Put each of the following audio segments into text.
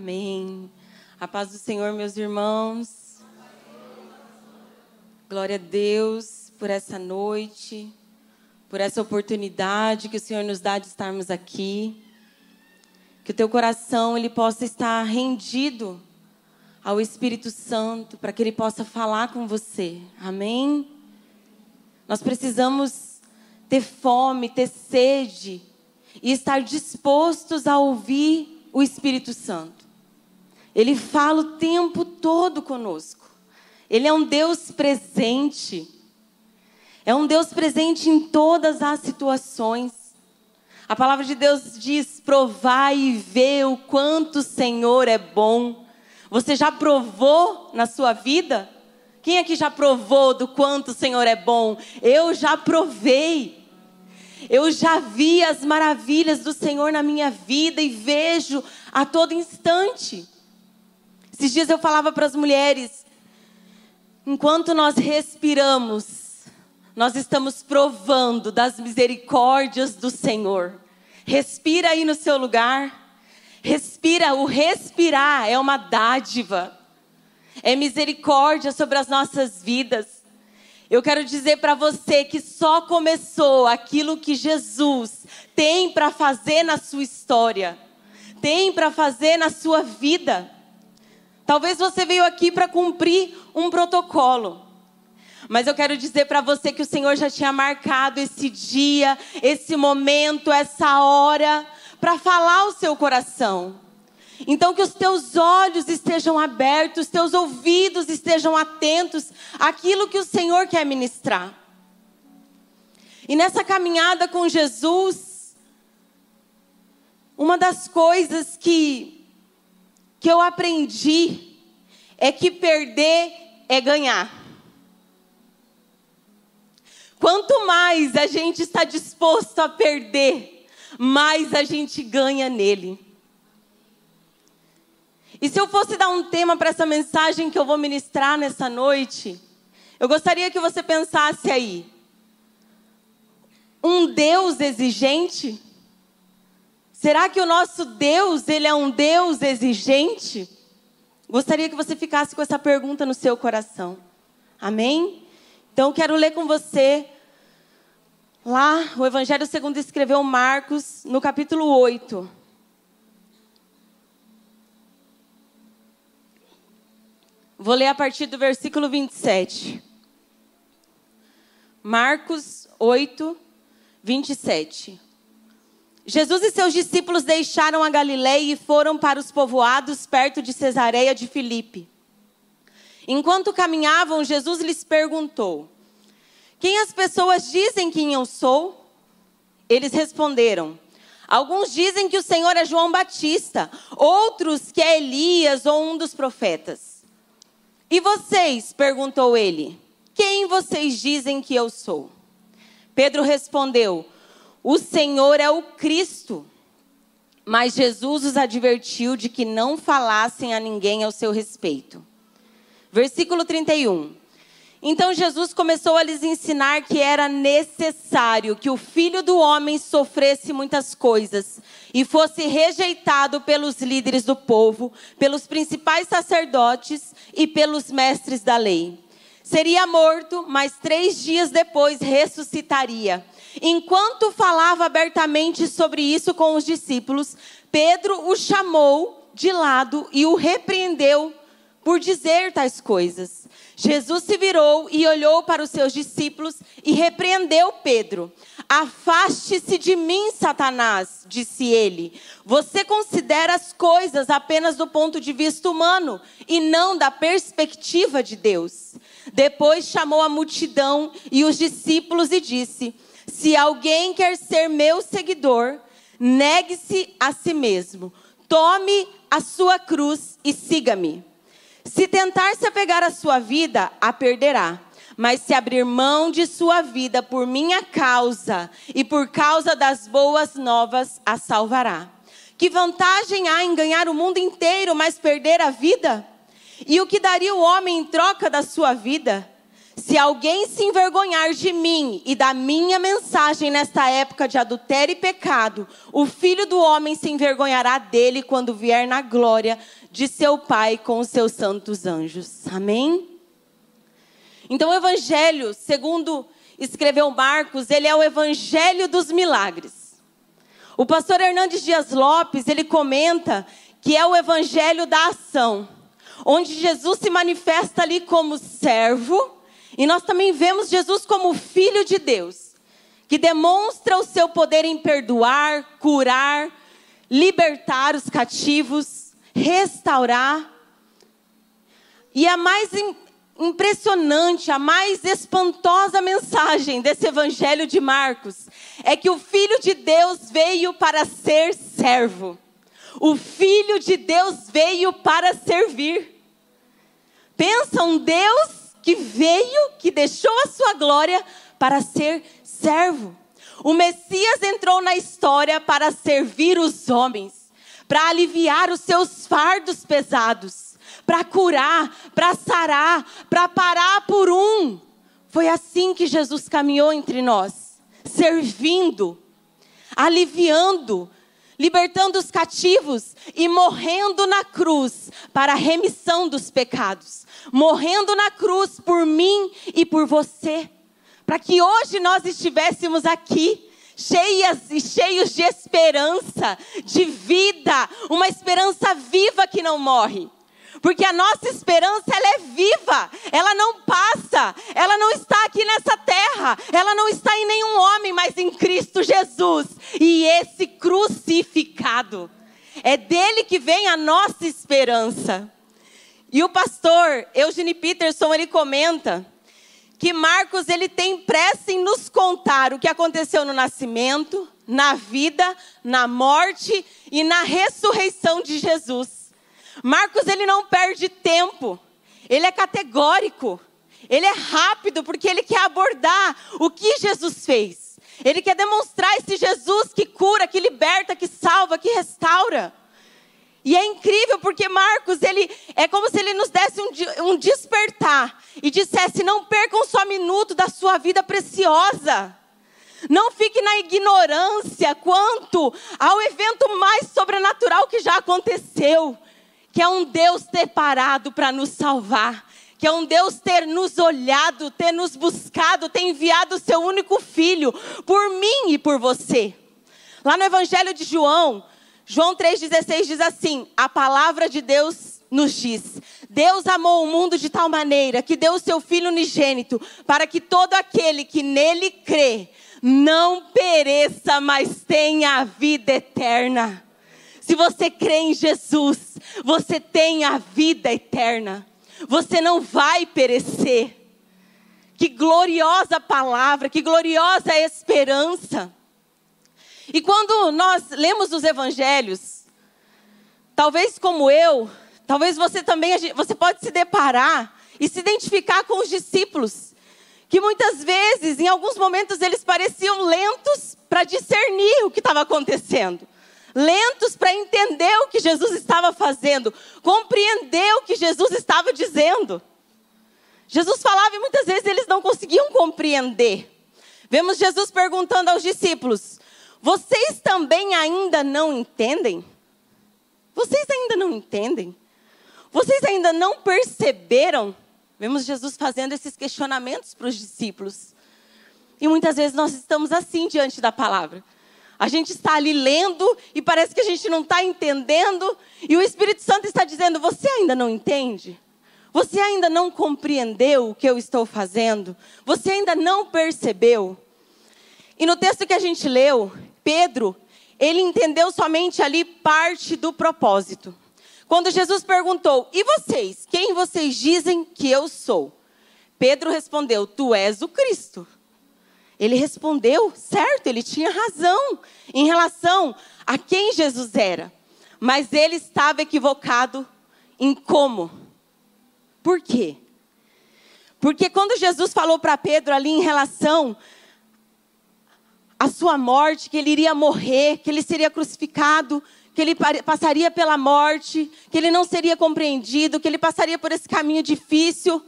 Amém. A paz do Senhor, meus irmãos. Glória a Deus por essa noite, por essa oportunidade que o Senhor nos dá de estarmos aqui. Que o teu coração ele possa estar rendido ao Espírito Santo para que ele possa falar com você. Amém. Nós precisamos ter fome, ter sede e estar dispostos a ouvir o Espírito Santo. Ele fala o tempo todo conosco. Ele é um Deus presente. É um Deus presente em todas as situações. A palavra de Deus diz: provai e vê o quanto o Senhor é bom. Você já provou na sua vida? Quem aqui já provou do quanto o Senhor é bom? Eu já provei. Eu já vi as maravilhas do Senhor na minha vida e vejo a todo instante. Esses dias eu falava para as mulheres: enquanto nós respiramos, nós estamos provando das misericórdias do Senhor. Respira aí no seu lugar. Respira, o respirar é uma dádiva. É misericórdia sobre as nossas vidas. Eu quero dizer para você que só começou aquilo que Jesus tem para fazer na sua história, tem para fazer na sua vida. Talvez você veio aqui para cumprir um protocolo. Mas eu quero dizer para você que o Senhor já tinha marcado esse dia, esse momento, essa hora, para falar o seu coração. Então, que os teus olhos estejam abertos, os teus ouvidos estejam atentos àquilo que o Senhor quer ministrar. E nessa caminhada com Jesus, uma das coisas que, que eu aprendi é que perder é ganhar. Quanto mais a gente está disposto a perder, mais a gente ganha nele. E se eu fosse dar um tema para essa mensagem que eu vou ministrar nessa noite, eu gostaria que você pensasse aí. Um Deus exigente? Será que o nosso Deus, ele é um Deus exigente? Gostaria que você ficasse com essa pergunta no seu coração. Amém? Então quero ler com você lá o Evangelho segundo escreveu Marcos, no capítulo 8. Vou ler a partir do versículo 27. Marcos 8, 27. Jesus e seus discípulos deixaram a Galileia e foram para os povoados perto de Cesareia de Filipe. Enquanto caminhavam, Jesus lhes perguntou: Quem as pessoas dizem quem eu sou? Eles responderam: Alguns dizem que o Senhor é João Batista, outros que é Elias ou um dos profetas. E vocês? perguntou ele. Quem vocês dizem que eu sou? Pedro respondeu: O Senhor é o Cristo. Mas Jesus os advertiu de que não falassem a ninguém ao seu respeito. Versículo 31. Então Jesus começou a lhes ensinar que era necessário que o filho do homem sofresse muitas coisas e fosse rejeitado pelos líderes do povo, pelos principais sacerdotes e pelos mestres da lei. Seria morto, mas três dias depois ressuscitaria. Enquanto falava abertamente sobre isso com os discípulos, Pedro o chamou de lado e o repreendeu por dizer tais coisas. Jesus se virou e olhou para os seus discípulos e repreendeu Pedro. Afaste-se de mim, Satanás, disse ele. Você considera as coisas apenas do ponto de vista humano e não da perspectiva de Deus. Depois chamou a multidão e os discípulos e disse: Se alguém quer ser meu seguidor, negue-se a si mesmo, tome a sua cruz e siga-me. Se tentar se apegar à sua vida, a perderá. Mas se abrir mão de sua vida por minha causa e por causa das boas novas, a salvará. Que vantagem há em ganhar o mundo inteiro, mas perder a vida? E o que daria o homem em troca da sua vida? Se alguém se envergonhar de mim e da minha mensagem nesta época de adultério e pecado, o filho do homem se envergonhará dele quando vier na glória de seu Pai com os seus santos anjos. Amém? Então, o Evangelho, segundo escreveu Marcos, ele é o Evangelho dos milagres. O pastor Hernandes Dias Lopes, ele comenta que é o Evangelho da ação, onde Jesus se manifesta ali como servo, e nós também vemos Jesus como Filho de Deus, que demonstra o seu poder em perdoar, curar, libertar os cativos, restaurar. E a mais impressionante, a mais espantosa mensagem desse evangelho de Marcos é que o Filho de Deus veio para ser servo. O Filho de Deus veio para servir. Pensa um Deus que veio, que deixou a sua glória para ser servo. O Messias entrou na história para servir os homens, para aliviar os seus fardos pesados, para curar, para sarar, para parar por um. Foi assim que Jesus caminhou entre nós, servindo, aliviando, libertando os cativos e morrendo na cruz para a remissão dos pecados morrendo na cruz por mim e por você, para que hoje nós estivéssemos aqui cheias e cheios de esperança, de vida, uma esperança viva que não morre. Porque a nossa esperança ela é viva, ela não passa, ela não está aqui nessa terra, ela não está em nenhum homem, mas em Cristo Jesus. E esse crucificado é dele que vem a nossa esperança. E o pastor Eugene Peterson, ele comenta que Marcos ele tem pressa em nos contar o que aconteceu no nascimento, na vida, na morte e na ressurreição de Jesus. Marcos ele não perde tempo. Ele é categórico. Ele é rápido porque ele quer abordar o que Jesus fez. Ele quer demonstrar esse Jesus que cura, que liberta, que salva, que restaura. E é incrível porque Marcos, ele é como se ele nos desse um, um despertar e dissesse: não percam só minuto da sua vida preciosa. Não fique na ignorância quanto ao evento mais sobrenatural que já aconteceu, que é um Deus ter parado para nos salvar, que é um Deus ter nos olhado, ter nos buscado, ter enviado o seu único filho por mim e por você. Lá no Evangelho de João, João 3,16 diz assim: a palavra de Deus nos diz: Deus amou o mundo de tal maneira que deu o seu Filho unigênito, para que todo aquele que nele crê não pereça, mas tenha a vida eterna. Se você crê em Jesus, você tem a vida eterna. Você não vai perecer. Que gloriosa palavra, que gloriosa esperança. E quando nós lemos os evangelhos, talvez como eu, talvez você também, você pode se deparar e se identificar com os discípulos, que muitas vezes, em alguns momentos, eles pareciam lentos para discernir o que estava acontecendo. Lentos para entender o que Jesus estava fazendo, compreender o que Jesus estava dizendo. Jesus falava e muitas vezes eles não conseguiam compreender. Vemos Jesus perguntando aos discípulos: vocês também ainda não entendem? Vocês ainda não entendem? Vocês ainda não perceberam? Vemos Jesus fazendo esses questionamentos para os discípulos. E muitas vezes nós estamos assim diante da palavra. A gente está ali lendo e parece que a gente não está entendendo. E o Espírito Santo está dizendo: Você ainda não entende? Você ainda não compreendeu o que eu estou fazendo? Você ainda não percebeu? E no texto que a gente leu, Pedro, ele entendeu somente ali parte do propósito. Quando Jesus perguntou: E vocês? Quem vocês dizem que eu sou? Pedro respondeu: Tu és o Cristo. Ele respondeu, certo, ele tinha razão em relação a quem Jesus era. Mas ele estava equivocado em como. Por quê? Porque quando Jesus falou para Pedro ali em relação a sua morte, que ele iria morrer, que ele seria crucificado, que ele passaria pela morte, que ele não seria compreendido, que ele passaria por esse caminho difícil.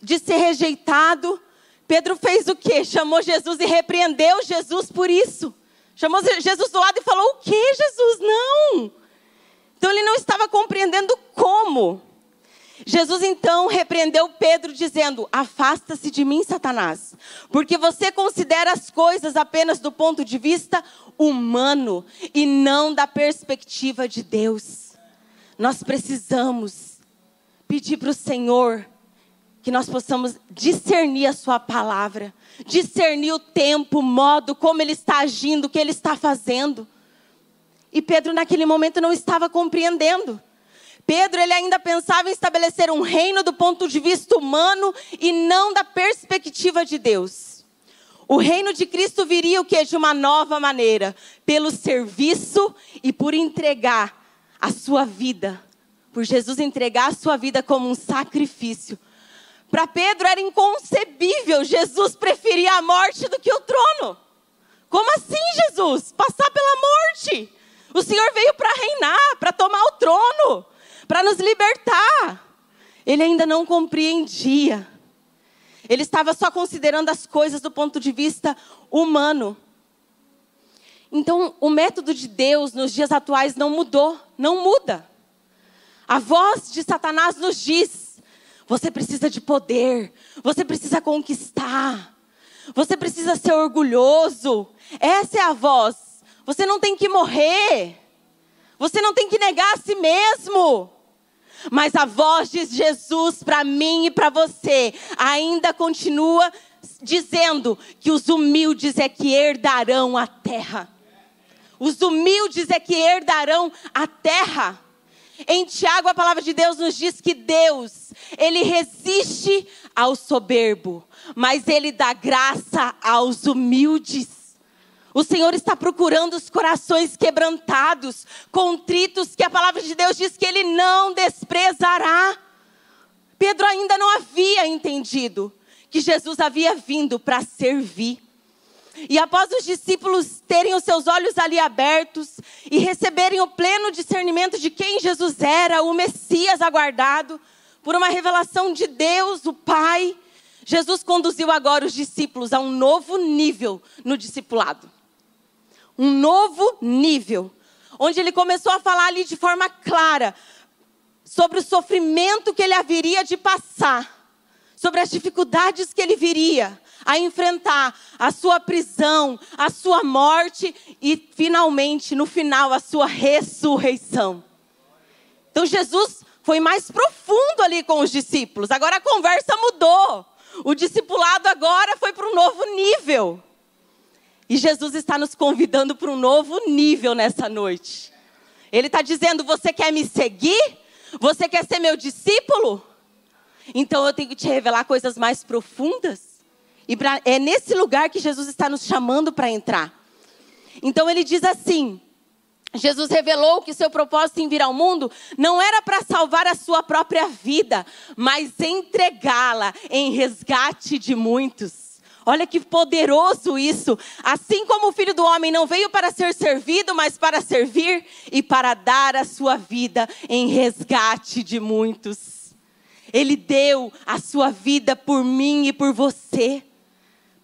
de ser rejeitado, Pedro fez o quê? Chamou Jesus e repreendeu Jesus por isso. Chamou Jesus do lado e falou: O que, Jesus? Não. Então ele não estava compreendendo como. Jesus então repreendeu Pedro, dizendo: Afasta-se de mim, Satanás, porque você considera as coisas apenas do ponto de vista humano e não da perspectiva de Deus. Nós precisamos pedir para o Senhor que nós possamos discernir a Sua palavra, discernir o tempo, o modo, como Ele está agindo, o que Ele está fazendo. E Pedro, naquele momento, não estava compreendendo. Pedro, ele ainda pensava em estabelecer um reino do ponto de vista humano e não da perspectiva de Deus. O reino de Cristo viria o que? De uma nova maneira, pelo serviço e por entregar a sua vida, por Jesus entregar a sua vida como um sacrifício. Para Pedro era inconcebível Jesus preferir a morte do que o trono. Como assim, Jesus? Passar pela morte? O Senhor veio para reinar, para tomar o trono para nos libertar. Ele ainda não compreendia. Ele estava só considerando as coisas do ponto de vista humano. Então, o método de Deus nos dias atuais não mudou, não muda. A voz de Satanás nos diz: você precisa de poder, você precisa conquistar, você precisa ser orgulhoso. Essa é a voz. Você não tem que morrer, você não tem que negar a si mesmo. Mas a voz de Jesus para mim e para você ainda continua dizendo que os humildes é que herdarão a terra. Os humildes é que herdarão a terra. Em Tiago, a palavra de Deus nos diz que Deus, ele resiste ao soberbo, mas ele dá graça aos humildes. O Senhor está procurando os corações quebrantados, contritos, que a palavra de Deus diz que Ele não desprezará. Pedro ainda não havia entendido que Jesus havia vindo para servir. E após os discípulos terem os seus olhos ali abertos e receberem o pleno discernimento de quem Jesus era, o Messias aguardado, por uma revelação de Deus, o Pai, Jesus conduziu agora os discípulos a um novo nível no discipulado. Um novo nível, onde ele começou a falar ali de forma clara sobre o sofrimento que ele haveria de passar, sobre as dificuldades que ele viria a enfrentar, a sua prisão, a sua morte e finalmente, no final, a sua ressurreição. Então Jesus foi mais profundo ali com os discípulos. Agora a conversa mudou. O discipulado agora foi para um novo nível. E Jesus está nos convidando para um novo nível nessa noite. Ele está dizendo: Você quer me seguir? Você quer ser meu discípulo? Então eu tenho que te revelar coisas mais profundas. E pra, é nesse lugar que Jesus está nos chamando para entrar. Então ele diz assim: Jesus revelou que seu propósito em vir ao mundo não era para salvar a sua própria vida, mas entregá-la em resgate de muitos. Olha que poderoso isso. Assim como o filho do homem não veio para ser servido, mas para servir e para dar a sua vida em resgate de muitos. Ele deu a sua vida por mim e por você,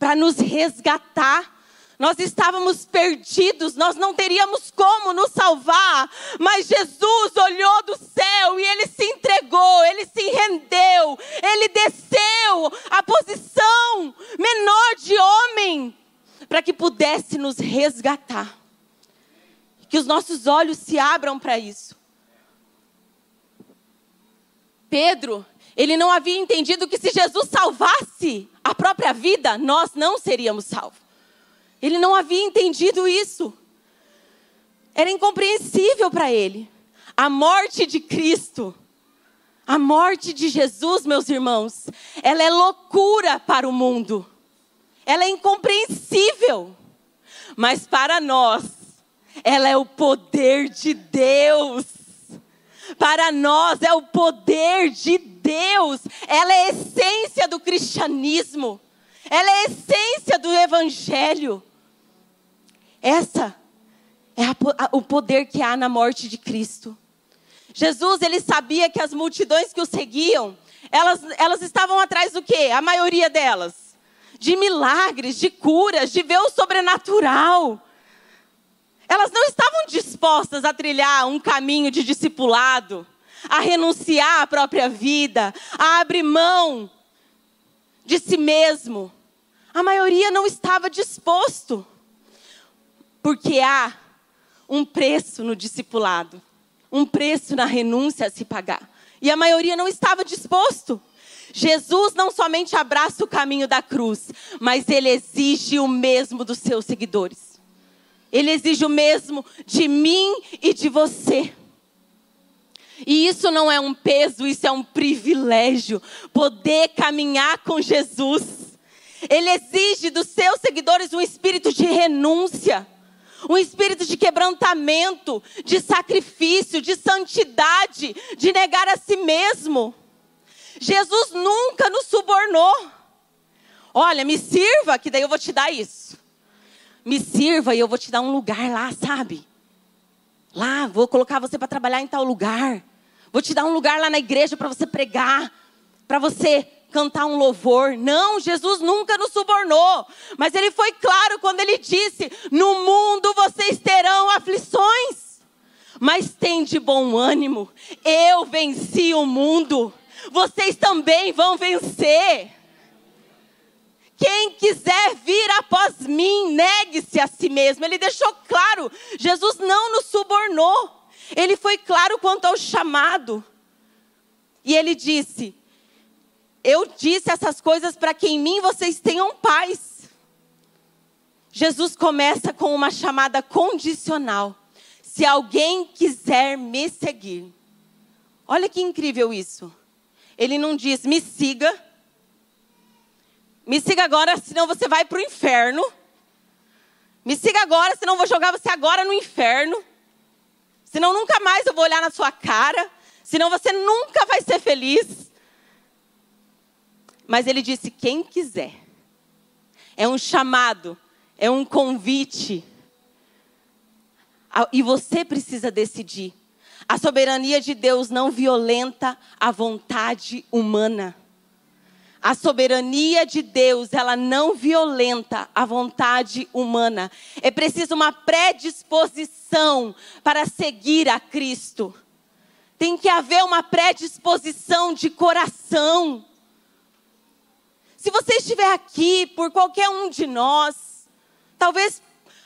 para nos resgatar nós estávamos perdidos, nós não teríamos como nos salvar, mas Jesus olhou do céu e ele se entregou, ele se rendeu, ele desceu a posição menor de homem para que pudesse nos resgatar. Que os nossos olhos se abram para isso. Pedro, ele não havia entendido que se Jesus salvasse a própria vida, nós não seríamos salvos. Ele não havia entendido isso. Era incompreensível para ele. A morte de Cristo, a morte de Jesus, meus irmãos, ela é loucura para o mundo. Ela é incompreensível. Mas para nós, ela é o poder de Deus. Para nós é o poder de Deus. Ela é a essência do cristianismo. Ela é a essência do evangelho. Essa é a, a, o poder que há na morte de Cristo. Jesus, ele sabia que as multidões que o seguiam elas, elas estavam atrás do quê? A maioria delas. De milagres, de curas, de ver o sobrenatural. Elas não estavam dispostas a trilhar um caminho de discipulado, a renunciar à própria vida, a abrir mão de si mesmo. A maioria não estava disposto, porque há um preço no discipulado, um preço na renúncia a se pagar. E a maioria não estava disposto. Jesus não somente abraça o caminho da cruz, mas ele exige o mesmo dos seus seguidores. Ele exige o mesmo de mim e de você. E isso não é um peso, isso é um privilégio. Poder caminhar com Jesus. Ele exige dos seus seguidores um espírito de renúncia, um espírito de quebrantamento, de sacrifício, de santidade, de negar a si mesmo. Jesus nunca nos subornou. Olha, me sirva, que daí eu vou te dar isso. Me sirva e eu vou te dar um lugar lá, sabe? Lá, vou colocar você para trabalhar em tal lugar. Vou te dar um lugar lá na igreja para você pregar, para você cantar um louvor. Não, Jesus nunca nos subornou. Mas ele foi claro quando ele disse: No mundo vocês terão aflições. Mas tem de bom ânimo. Eu venci o mundo. Vocês também vão vencer. Quem quiser vir após mim, negue-se a si mesmo. Ele deixou claro. Jesus não nos subornou. Ele foi claro quanto ao chamado. E ele disse: Eu disse essas coisas para que em mim vocês tenham paz. Jesus começa com uma chamada condicional. Se alguém quiser me seguir. Olha que incrível isso. Ele não diz, me siga. Me siga agora, senão você vai para o inferno. Me siga agora, senão eu vou jogar você agora no inferno. Senão nunca mais eu vou olhar na sua cara. Senão você nunca vai ser feliz. Mas ele disse: quem quiser. É um chamado, é um convite. E você precisa decidir. A soberania de Deus não violenta a vontade humana. A soberania de Deus, ela não violenta a vontade humana. É preciso uma predisposição para seguir a Cristo. Tem que haver uma predisposição de coração. Se você estiver aqui por qualquer um de nós, talvez,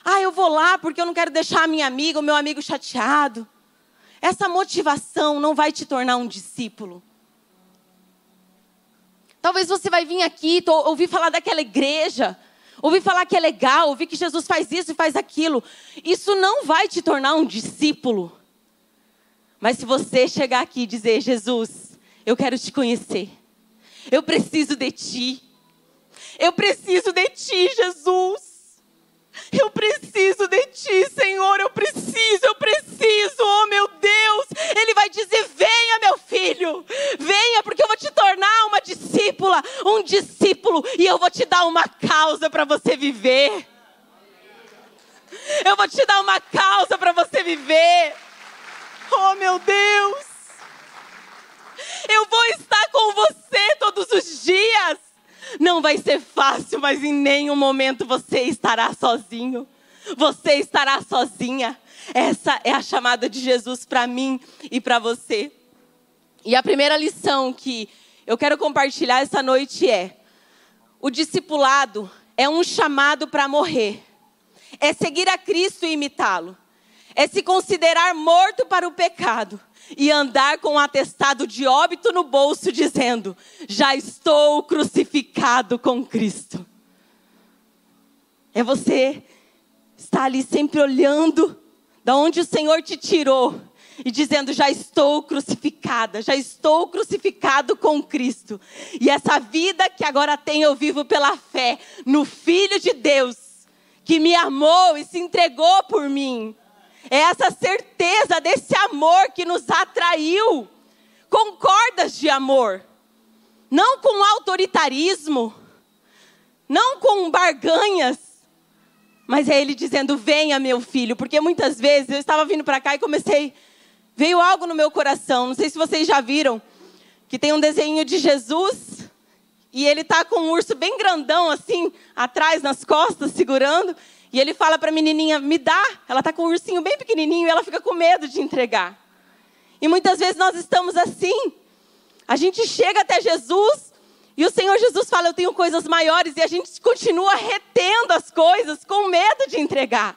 ah, eu vou lá porque eu não quero deixar a minha amiga, o meu amigo chateado. Essa motivação não vai te tornar um discípulo. Talvez você vai vir aqui, ouvir falar daquela igreja, ouvir falar que é legal, ouvir que Jesus faz isso e faz aquilo. Isso não vai te tornar um discípulo. Mas se você chegar aqui e dizer, Jesus, eu quero te conhecer. Eu preciso de ti. Eu preciso de ti, Jesus. Eu preciso de ti, Senhor. Eu preciso, eu preciso. Oh, meu Deus. Ele vai dizer: Venha, meu filho. Venha, porque eu vou te tornar uma discípula, um discípulo. E eu vou te dar uma causa para você viver. Eu vou te dar uma causa para você viver. Oh, meu Deus. Eu vou estar com você todos os dias. Não vai ser fácil, mas em nenhum momento você estará sozinho. Você estará sozinha. Essa é a chamada de Jesus para mim e para você. E a primeira lição que eu quero compartilhar essa noite é: o discipulado é um chamado para morrer, é seguir a Cristo e imitá-lo, é se considerar morto para o pecado e andar com um atestado de óbito no bolso, dizendo: Já estou crucificado com Cristo. É você estar ali sempre olhando da onde o Senhor te tirou e dizendo: Já estou crucificada, já estou crucificado com Cristo. E essa vida que agora tenho, eu vivo pela fé no Filho de Deus, que me amou e se entregou por mim. É essa certeza desse amor que nos atraiu com cordas de amor, não com autoritarismo, não com barganhas, mas é Ele dizendo: Venha, meu filho, porque muitas vezes eu estava vindo para cá e comecei, veio algo no meu coração, não sei se vocês já viram, que tem um desenho de Jesus e ele tá com um urso bem grandão assim atrás nas costas segurando e ele fala para a menininha me dá. Ela tá com um ursinho bem pequenininho e ela fica com medo de entregar. E muitas vezes nós estamos assim. A gente chega até Jesus e o Senhor Jesus fala: Eu tenho coisas maiores, e a gente continua retendo as coisas com medo de entregar.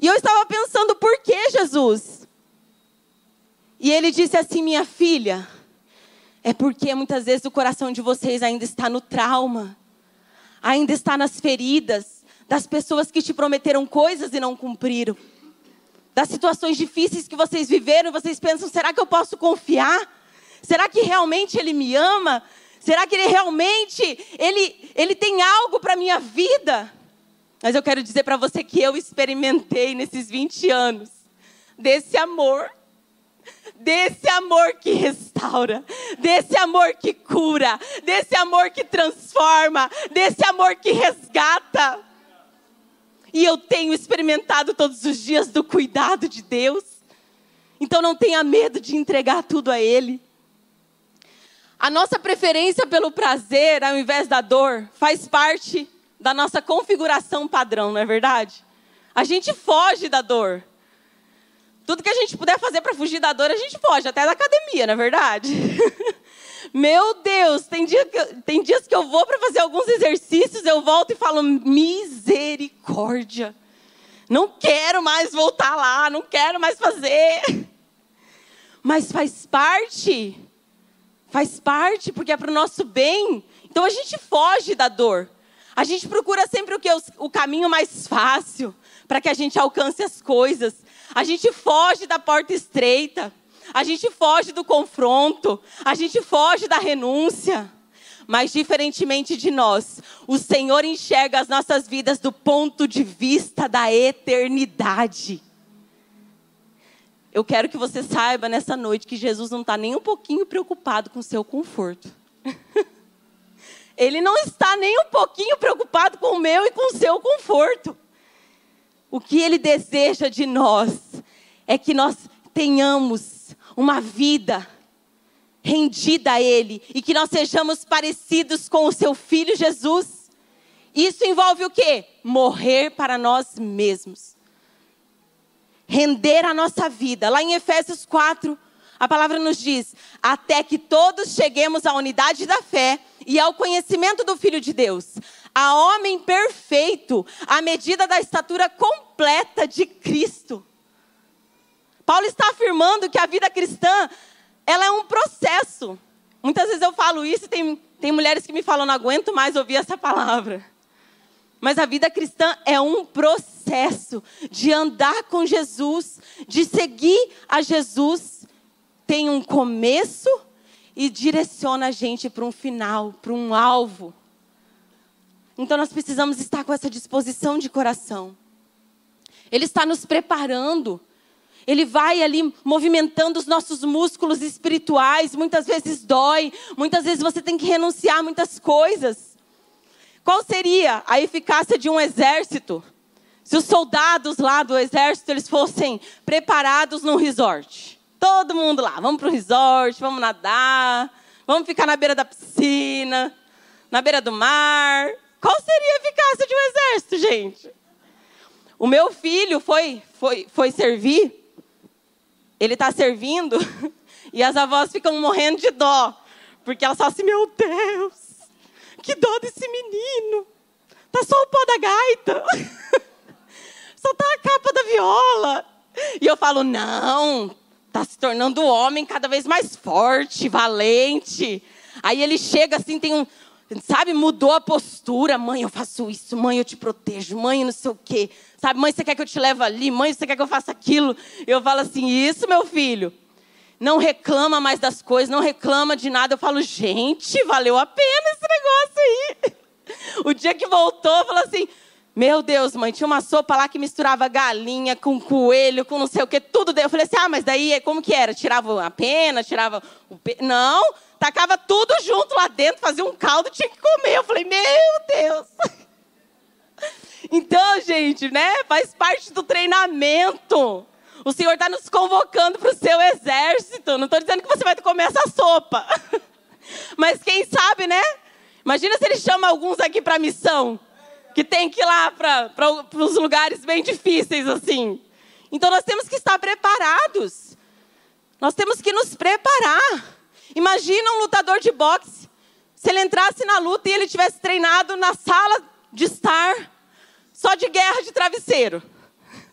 E eu estava pensando, por que Jesus? E ele disse assim: Minha filha, é porque muitas vezes o coração de vocês ainda está no trauma, ainda está nas feridas das pessoas que te prometeram coisas e não cumpriram das situações difíceis que vocês viveram, vocês pensam: será que eu posso confiar? Será que realmente Ele me ama? Será que Ele realmente Ele, ele tem algo para a minha vida? Mas eu quero dizer para você que eu experimentei nesses 20 anos desse amor, desse amor que restaura, desse amor que cura, desse amor que transforma, desse amor que resgata. E eu tenho experimentado todos os dias do cuidado de Deus. Então não tenha medo de entregar tudo a Ele. A nossa preferência pelo prazer ao invés da dor faz parte da nossa configuração padrão, não é verdade? A gente foge da dor. Tudo que a gente puder fazer para fugir da dor, a gente foge, até da academia, não é verdade? Meu Deus, tem, dia que, tem dias que eu vou para fazer alguns exercícios, eu volto e falo, misericórdia. Não quero mais voltar lá, não quero mais fazer. Mas faz parte. Faz parte, porque é para o nosso bem. Então a gente foge da dor. A gente procura sempre o que? O caminho mais fácil para que a gente alcance as coisas. A gente foge da porta estreita. A gente foge do confronto, a gente foge da renúncia. Mas, diferentemente de nós, o Senhor enxerga as nossas vidas do ponto de vista da eternidade. Eu quero que você saiba nessa noite que Jesus não está nem um pouquinho preocupado com o seu conforto. Ele não está nem um pouquinho preocupado com o meu e com o seu conforto. O que ele deseja de nós é que nós tenhamos uma vida rendida a Ele e que nós sejamos parecidos com o Seu Filho Jesus. Isso envolve o quê? Morrer para nós mesmos. Render a nossa vida. Lá em Efésios 4, a palavra nos diz: até que todos cheguemos à unidade da fé e ao conhecimento do Filho de Deus, a homem perfeito, à medida da estatura completa de Cristo. Paulo está afirmando que a vida cristã, ela é um processo. Muitas vezes eu falo isso e tem, tem mulheres que me falam, não aguento mais ouvir essa palavra. Mas a vida cristã é um processo de andar com Jesus, de seguir a Jesus. Tem um começo e direciona a gente para um final, para um alvo. Então nós precisamos estar com essa disposição de coração. Ele está nos preparando ele vai ali movimentando os nossos músculos espirituais, muitas vezes dói, muitas vezes você tem que renunciar a muitas coisas. Qual seria a eficácia de um exército se os soldados lá do exército eles fossem preparados num resort? Todo mundo lá, vamos para o resort, vamos nadar, vamos ficar na beira da piscina, na beira do mar. Qual seria a eficácia de um exército, gente? O meu filho foi, foi, foi servir ele está servindo e as avós ficam morrendo de dó. Porque elas falam assim: Meu Deus, que dó desse menino. Tá só o pó da gaita. só tá a capa da viola. E eu falo: Não, tá se tornando um homem cada vez mais forte, valente. Aí ele chega assim, tem um. Sabe, mudou a postura. Mãe, eu faço isso. Mãe, eu te protejo. Mãe, não sei o quê. Sabe, mãe, você quer que eu te leve ali? Mãe, você quer que eu faça aquilo? Eu falo assim: Isso, meu filho. Não reclama mais das coisas, não reclama de nada. Eu falo: Gente, valeu a pena aí. O dia que voltou, falou assim: Meu Deus, mãe, tinha uma sopa lá que misturava galinha com coelho, com não sei o que, tudo. Eu falei assim: Ah, mas daí como que era? Tirava a pena, tirava o. Pe... Não, tacava tudo junto lá dentro, fazia um caldo, tinha que comer. Eu falei: Meu Deus. Então, gente, né? Faz parte do treinamento. O Senhor está nos convocando para o seu exército. Não estou dizendo que você vai comer essa sopa. Mas quem sabe, né? Imagina se ele chama alguns aqui para missão. Que tem que ir lá para os lugares bem difíceis assim. Então nós temos que estar preparados. Nós temos que nos preparar. Imagina um lutador de boxe. Se ele entrasse na luta e ele tivesse treinado na sala de estar só de guerra de travesseiro.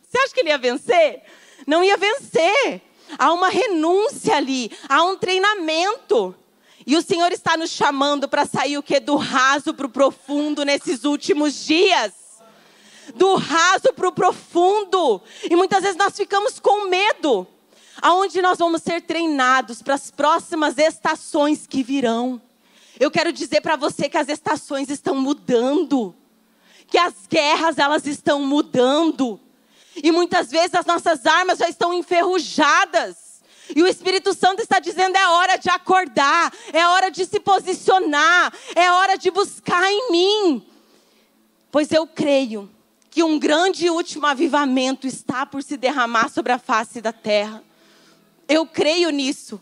Você acha que ele ia vencer? Não ia vencer. Há uma renúncia ali, há um treinamento. E o Senhor está nos chamando para sair o que? Do raso para o profundo nesses últimos dias. Do raso para o profundo. E muitas vezes nós ficamos com medo. Aonde nós vamos ser treinados para as próximas estações que virão. Eu quero dizer para você que as estações estão mudando. Que as guerras elas estão mudando. E muitas vezes as nossas armas já estão enferrujadas. E o Espírito Santo está dizendo: é hora de acordar, é hora de se posicionar, é hora de buscar em mim. Pois eu creio que um grande e último avivamento está por se derramar sobre a face da terra. Eu creio nisso.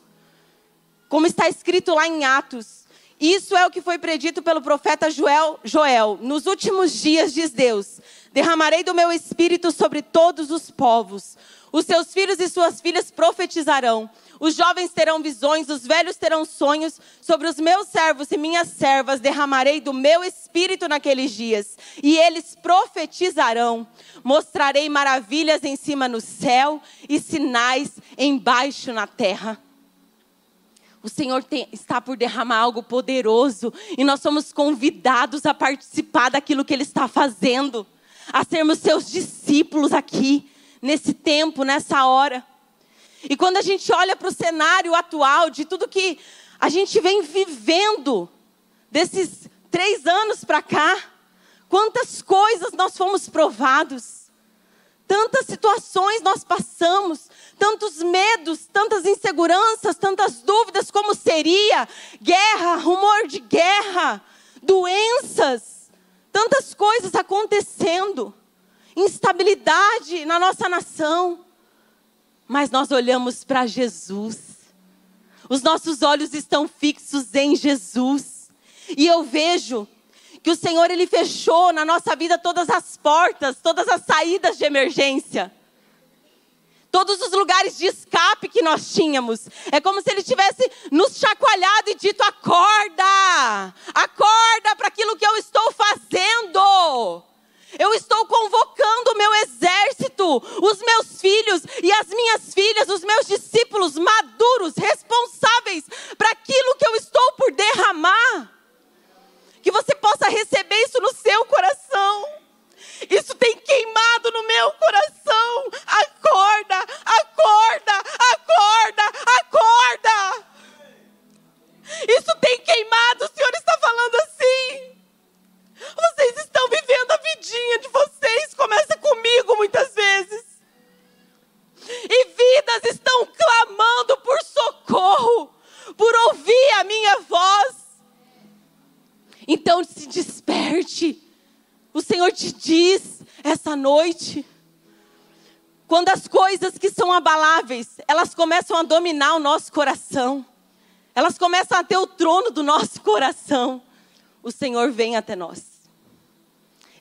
Como está escrito lá em Atos. Isso é o que foi predito pelo profeta Joel, Joel. Nos últimos dias, diz Deus, derramarei do meu espírito sobre todos os povos. Os seus filhos e suas filhas profetizarão. Os jovens terão visões, os velhos terão sonhos. Sobre os meus servos e minhas servas derramarei do meu espírito naqueles dias, e eles profetizarão. Mostrarei maravilhas em cima no céu e sinais embaixo na terra. O Senhor tem, está por derramar algo poderoso e nós somos convidados a participar daquilo que Ele está fazendo, a sermos seus discípulos aqui nesse tempo, nessa hora. E quando a gente olha para o cenário atual, de tudo que a gente vem vivendo, desses três anos para cá, quantas coisas nós fomos provados, tantas situações nós passamos, tantos medos, tantas inseguranças, tantas dúvidas, como seria guerra, rumor de guerra, doenças, tantas coisas acontecendo instabilidade na nossa nação. Mas nós olhamos para Jesus. Os nossos olhos estão fixos em Jesus. E eu vejo que o Senhor ele fechou na nossa vida todas as portas, todas as saídas de emergência. Todos os lugares de escape que nós tínhamos. É como se ele tivesse nos chacoalhado e dito: acorda! Acorda para aquilo que eu estou fazendo! Eu estou convocando o meu exército, os meus filhos e as minhas filhas, os meus discípulos maduros, responsáveis para aquilo que eu estou por derramar. Que você possa receber isso no seu coração. Isso tem queimado no meu coração. Acorda, acorda, acorda, acorda. Isso tem queimado. O Senhor está falando assim. Vocês estão vivendo a vidinha de vocês. Começa comigo muitas vezes. E vidas estão clamando por socorro, por ouvir a minha voz. Então se desperte. O Senhor te diz essa noite. Quando as coisas que são abaláveis, elas começam a dominar o nosso coração. Elas começam a ter o trono do nosso coração o Senhor vem até nós.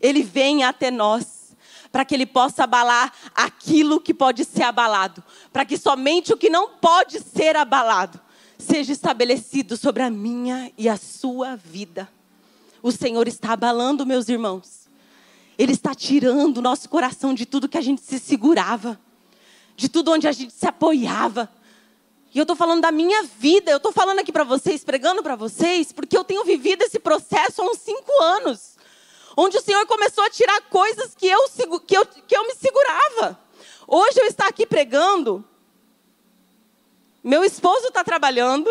Ele vem até nós para que ele possa abalar aquilo que pode ser abalado, para que somente o que não pode ser abalado seja estabelecido sobre a minha e a sua vida. O Senhor está abalando, meus irmãos. Ele está tirando o nosso coração de tudo que a gente se segurava, de tudo onde a gente se apoiava, e eu estou falando da minha vida, eu estou falando aqui para vocês, pregando para vocês, porque eu tenho vivido esse processo há uns cinco anos. Onde o Senhor começou a tirar coisas que eu, que eu, que eu me segurava. Hoje eu estou aqui pregando, meu esposo está trabalhando.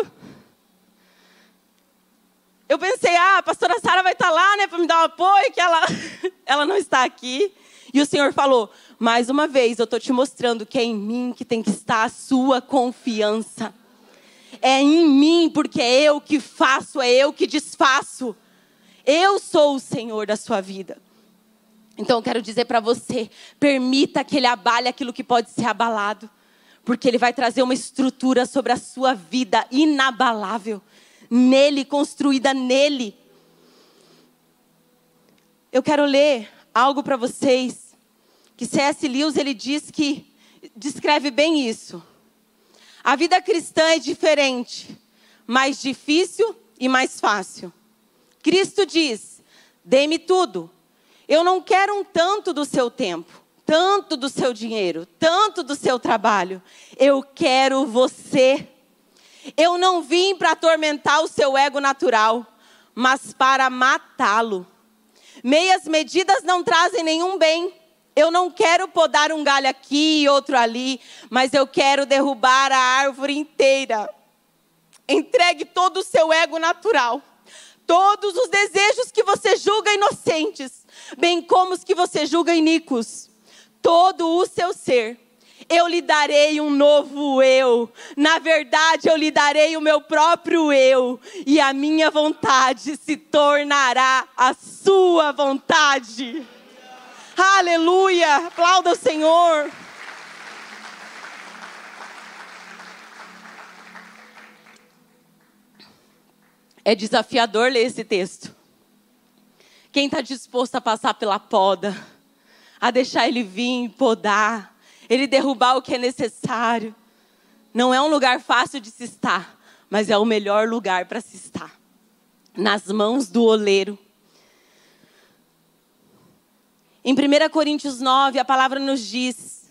Eu pensei, ah, a pastora Sara vai estar tá lá, né, para me dar um apoio, que ela, ela não está aqui. E o Senhor falou: mais uma vez, eu estou te mostrando que é em mim que tem que estar a sua confiança. É em mim, porque é eu que faço, é eu que desfaço. Eu sou o Senhor da sua vida. Então eu quero dizer para você: permita que Ele abale aquilo que pode ser abalado, porque Ele vai trazer uma estrutura sobre a sua vida inabalável, nele, construída nele. Eu quero ler algo para vocês que C.S. Lewis ele diz que descreve bem isso. A vida cristã é diferente, mais difícil e mais fácil. Cristo diz: dê-me tudo. Eu não quero um tanto do seu tempo, tanto do seu dinheiro, tanto do seu trabalho. Eu quero você. Eu não vim para atormentar o seu ego natural, mas para matá-lo. Meias medidas não trazem nenhum bem. Eu não quero podar um galho aqui e outro ali, mas eu quero derrubar a árvore inteira. Entregue todo o seu ego natural, todos os desejos que você julga inocentes, bem como os que você julga iníquos, todo o seu ser. Eu lhe darei um novo eu. Na verdade, eu lhe darei o meu próprio eu. E a minha vontade se tornará a sua vontade. Aleluia! Aplauda o Senhor. É desafiador ler esse texto. Quem está disposto a passar pela poda, a deixar ele vir, podar, ele derrubar o que é necessário. Não é um lugar fácil de se estar, mas é o melhor lugar para se estar nas mãos do oleiro. Em 1 Coríntios 9, a palavra nos diz: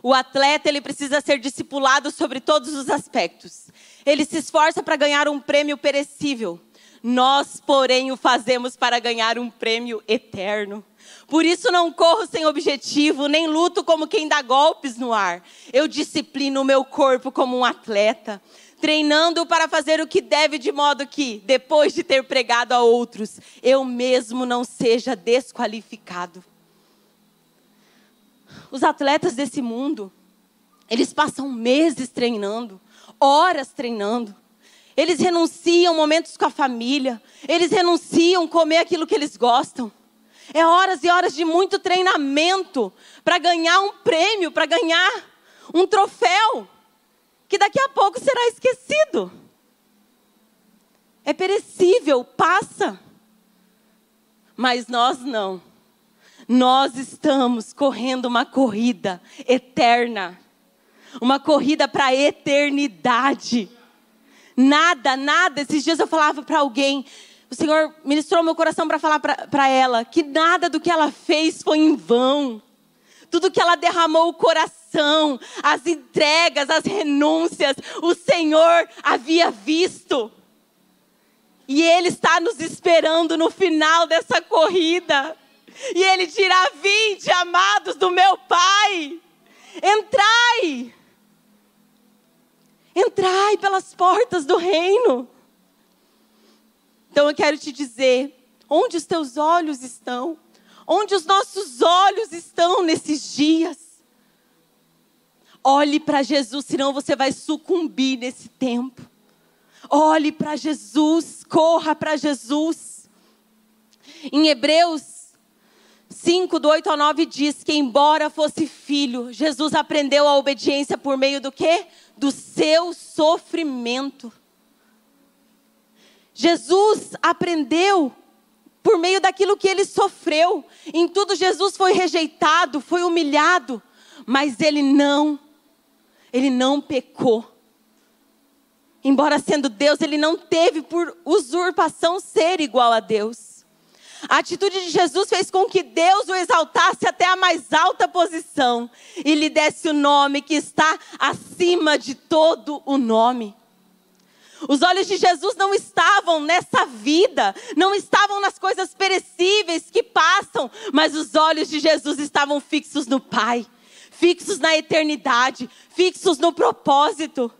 o atleta ele precisa ser discipulado sobre todos os aspectos. Ele se esforça para ganhar um prêmio perecível. Nós, porém, o fazemos para ganhar um prêmio eterno. Por isso não corro sem objetivo, nem luto como quem dá golpes no ar. Eu disciplino o meu corpo como um atleta, treinando para fazer o que deve, de modo que, depois de ter pregado a outros, eu mesmo não seja desqualificado. Os atletas desse mundo, eles passam meses treinando, horas treinando. Eles renunciam momentos com a família. Eles renunciam comer aquilo que eles gostam. É horas e horas de muito treinamento para ganhar um prêmio, para ganhar um troféu, que daqui a pouco será esquecido. É perecível, passa. Mas nós não. Nós estamos correndo uma corrida eterna, uma corrida para a eternidade. Nada, nada. Esses dias eu falava para alguém, o Senhor ministrou meu coração para falar para ela que nada do que ela fez foi em vão. Tudo que ela derramou o coração, as entregas, as renúncias, o Senhor havia visto. E Ele está nos esperando no final dessa corrida. E ele dirá: Vinde, amados do meu Pai, entrai. Entrai pelas portas do reino. Então eu quero te dizer: onde os teus olhos estão? Onde os nossos olhos estão nesses dias? Olhe para Jesus, senão você vai sucumbir nesse tempo. Olhe para Jesus, corra para Jesus. Em Hebreus 5, do 8 ao 9 diz que, embora fosse filho, Jesus aprendeu a obediência por meio do quê? Do seu sofrimento. Jesus aprendeu por meio daquilo que ele sofreu. Em tudo, Jesus foi rejeitado, foi humilhado, mas ele não, ele não pecou. Embora sendo Deus, ele não teve por usurpação ser igual a Deus. A atitude de Jesus fez com que Deus o exaltasse até a mais alta posição e lhe desse o nome que está acima de todo o nome. Os olhos de Jesus não estavam nessa vida, não estavam nas coisas perecíveis que passam, mas os olhos de Jesus estavam fixos no Pai, fixos na eternidade, fixos no propósito.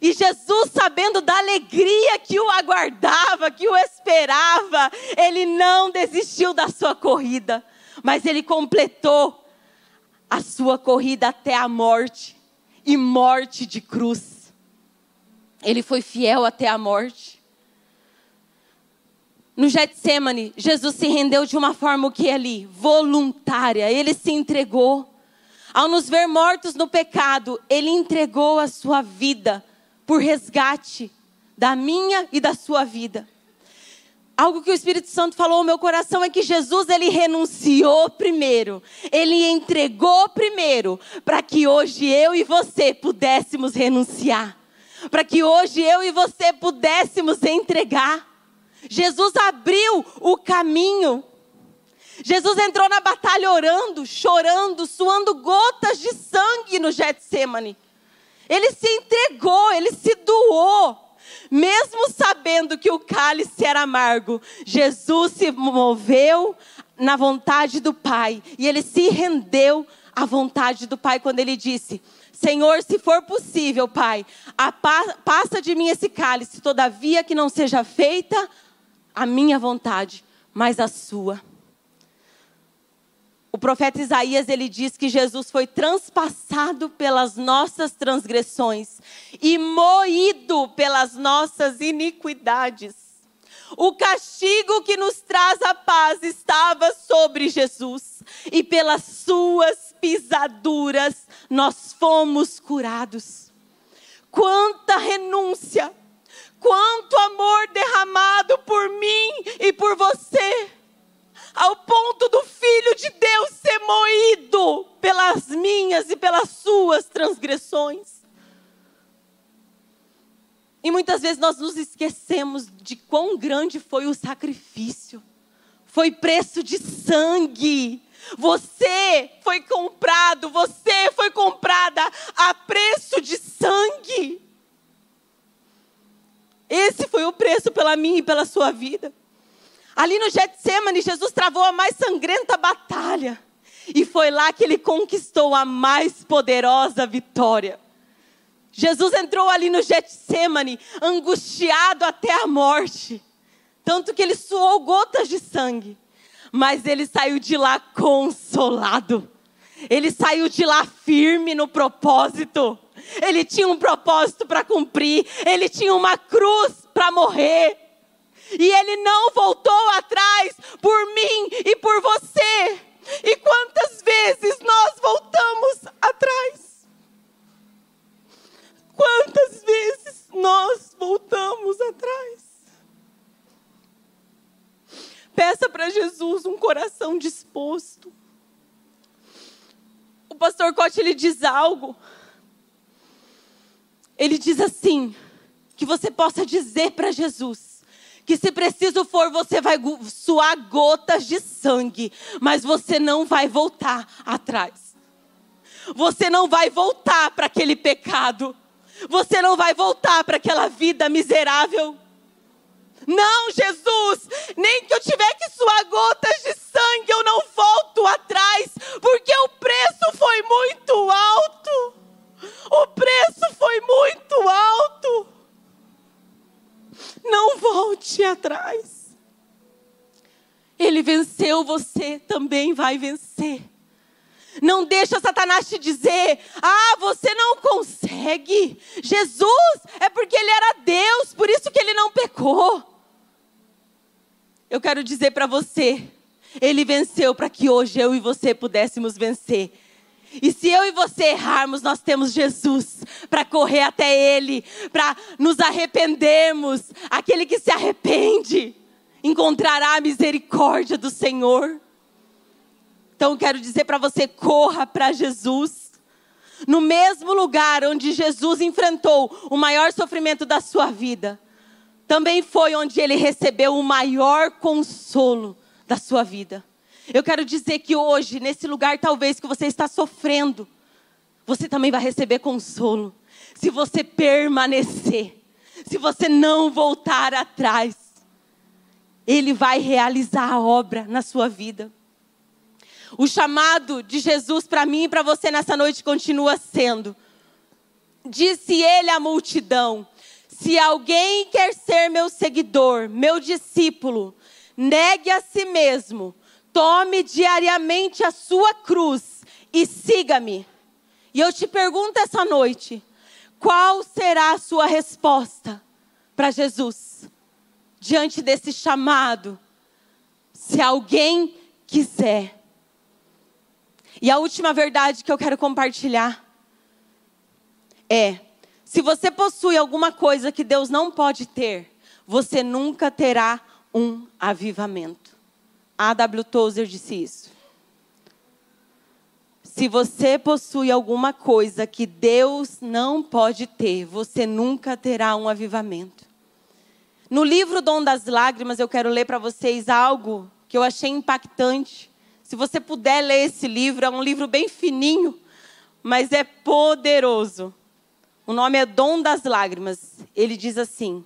E Jesus, sabendo da alegria que o aguardava, que o esperava, ele não desistiu da sua corrida, mas ele completou a sua corrida até a morte e morte de cruz. Ele foi fiel até a morte. no Getsemane, Jesus se rendeu de uma forma que ali, voluntária, ele se entregou. Ao nos ver mortos no pecado, ele entregou a sua vida por resgate da minha e da sua vida. Algo que o Espírito Santo falou ao meu coração é que Jesus ele renunciou primeiro, ele entregou primeiro, para que hoje eu e você pudéssemos renunciar, para que hoje eu e você pudéssemos entregar. Jesus abriu o caminho. Jesus entrou na batalha orando, chorando, suando gotas de sangue no Getsemane. Ele se entregou, ele se doou. Mesmo sabendo que o cálice era amargo, Jesus se moveu na vontade do Pai e ele se rendeu à vontade do Pai quando ele disse: Senhor, se for possível, Pai, passa de mim esse cálice, todavia que não seja feita a minha vontade, mas a sua. O profeta Isaías ele diz que Jesus foi transpassado pelas nossas transgressões e moído pelas nossas iniquidades. O castigo que nos traz a paz estava sobre Jesus, e pelas suas pisaduras nós fomos curados. Quanta renúncia, quanto amor derramado por mim e por você ao ponto do Filho de Deus ser moído pelas minhas e pelas suas transgressões. E muitas vezes nós nos esquecemos de quão grande foi o sacrifício. Foi preço de sangue. Você foi comprado, você foi comprada a preço de sangue. Esse foi o preço pela minha e pela sua vida. Ali no Getsemane, Jesus travou a mais sangrenta batalha. E foi lá que ele conquistou a mais poderosa vitória. Jesus entrou ali no Getsemane, angustiado até a morte. Tanto que ele suou gotas de sangue. Mas ele saiu de lá consolado. Ele saiu de lá firme no propósito. Ele tinha um propósito para cumprir. Ele tinha uma cruz para morrer. E ele não voltou atrás por mim e por você. E quantas vezes nós voltamos atrás? Quantas vezes nós voltamos atrás? Peça para Jesus um coração disposto. O pastor Cote ele diz algo. Ele diz assim: que você possa dizer para Jesus que se preciso for, você vai suar gotas de sangue, mas você não vai voltar atrás. Você não vai voltar para aquele pecado. Você não vai voltar para aquela vida miserável. Não, Jesus, nem que eu tiver que suar gotas de sangue, eu não volto atrás, porque o preço foi muito alto. O preço foi muito alto. Não volte atrás. Ele venceu, você também vai vencer. Não deixa Satanás te dizer: "Ah, você não consegue". Jesus é porque ele era Deus, por isso que ele não pecou. Eu quero dizer para você, ele venceu para que hoje eu e você pudéssemos vencer. E se eu e você errarmos, nós temos Jesus para correr até Ele, para nos arrependermos. Aquele que se arrepende encontrará a misericórdia do Senhor. Então quero dizer para você: corra para Jesus. No mesmo lugar onde Jesus enfrentou o maior sofrimento da sua vida, também foi onde ele recebeu o maior consolo da sua vida. Eu quero dizer que hoje, nesse lugar talvez que você está sofrendo, você também vai receber consolo. Se você permanecer, se você não voltar atrás, Ele vai realizar a obra na sua vida. O chamado de Jesus para mim e para você nessa noite continua sendo: disse Ele à multidão: se alguém quer ser meu seguidor, meu discípulo, negue a si mesmo Tome diariamente a sua cruz e siga-me. E eu te pergunto essa noite: qual será a sua resposta para Jesus? diante desse chamado. Se alguém quiser. E a última verdade que eu quero compartilhar é: se você possui alguma coisa que Deus não pode ter, você nunca terá um avivamento. A W. Tozer disse isso. Se você possui alguma coisa que Deus não pode ter, você nunca terá um avivamento. No livro Dom das Lágrimas, eu quero ler para vocês algo que eu achei impactante. Se você puder ler esse livro, é um livro bem fininho, mas é poderoso. O nome é Dom das Lágrimas. Ele diz assim: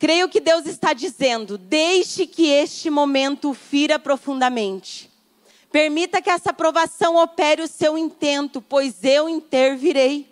Creio que Deus está dizendo: deixe que este momento fira profundamente. Permita que essa aprovação opere o seu intento, pois eu intervirei.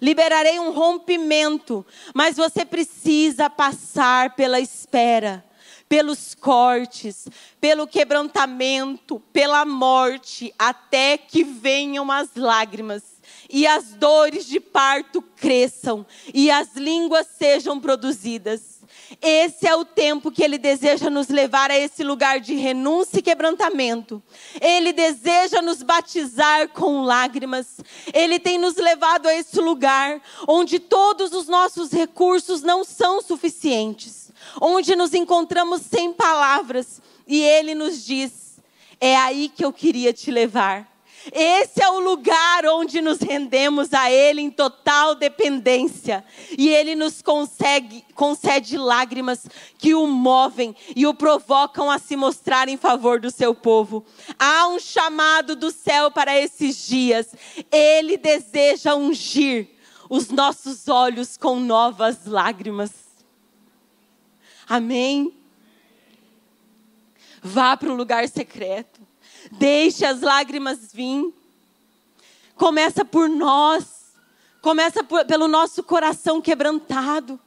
Liberarei um rompimento, mas você precisa passar pela espera, pelos cortes, pelo quebrantamento, pela morte, até que venham as lágrimas e as dores de parto cresçam e as línguas sejam produzidas. Esse é o tempo que Ele deseja nos levar a esse lugar de renúncia e quebrantamento. Ele deseja nos batizar com lágrimas. Ele tem nos levado a esse lugar onde todos os nossos recursos não são suficientes, onde nos encontramos sem palavras e Ele nos diz: é aí que eu queria te levar. Esse é o lugar onde nos rendemos a Ele em total dependência. E Ele nos consegue, concede lágrimas que o movem e o provocam a se mostrar em favor do seu povo. Há um chamado do céu para esses dias. Ele deseja ungir os nossos olhos com novas lágrimas. Amém? Vá para o lugar secreto. Deixe as lágrimas vir. Começa por nós. Começa por, pelo nosso coração quebrantado.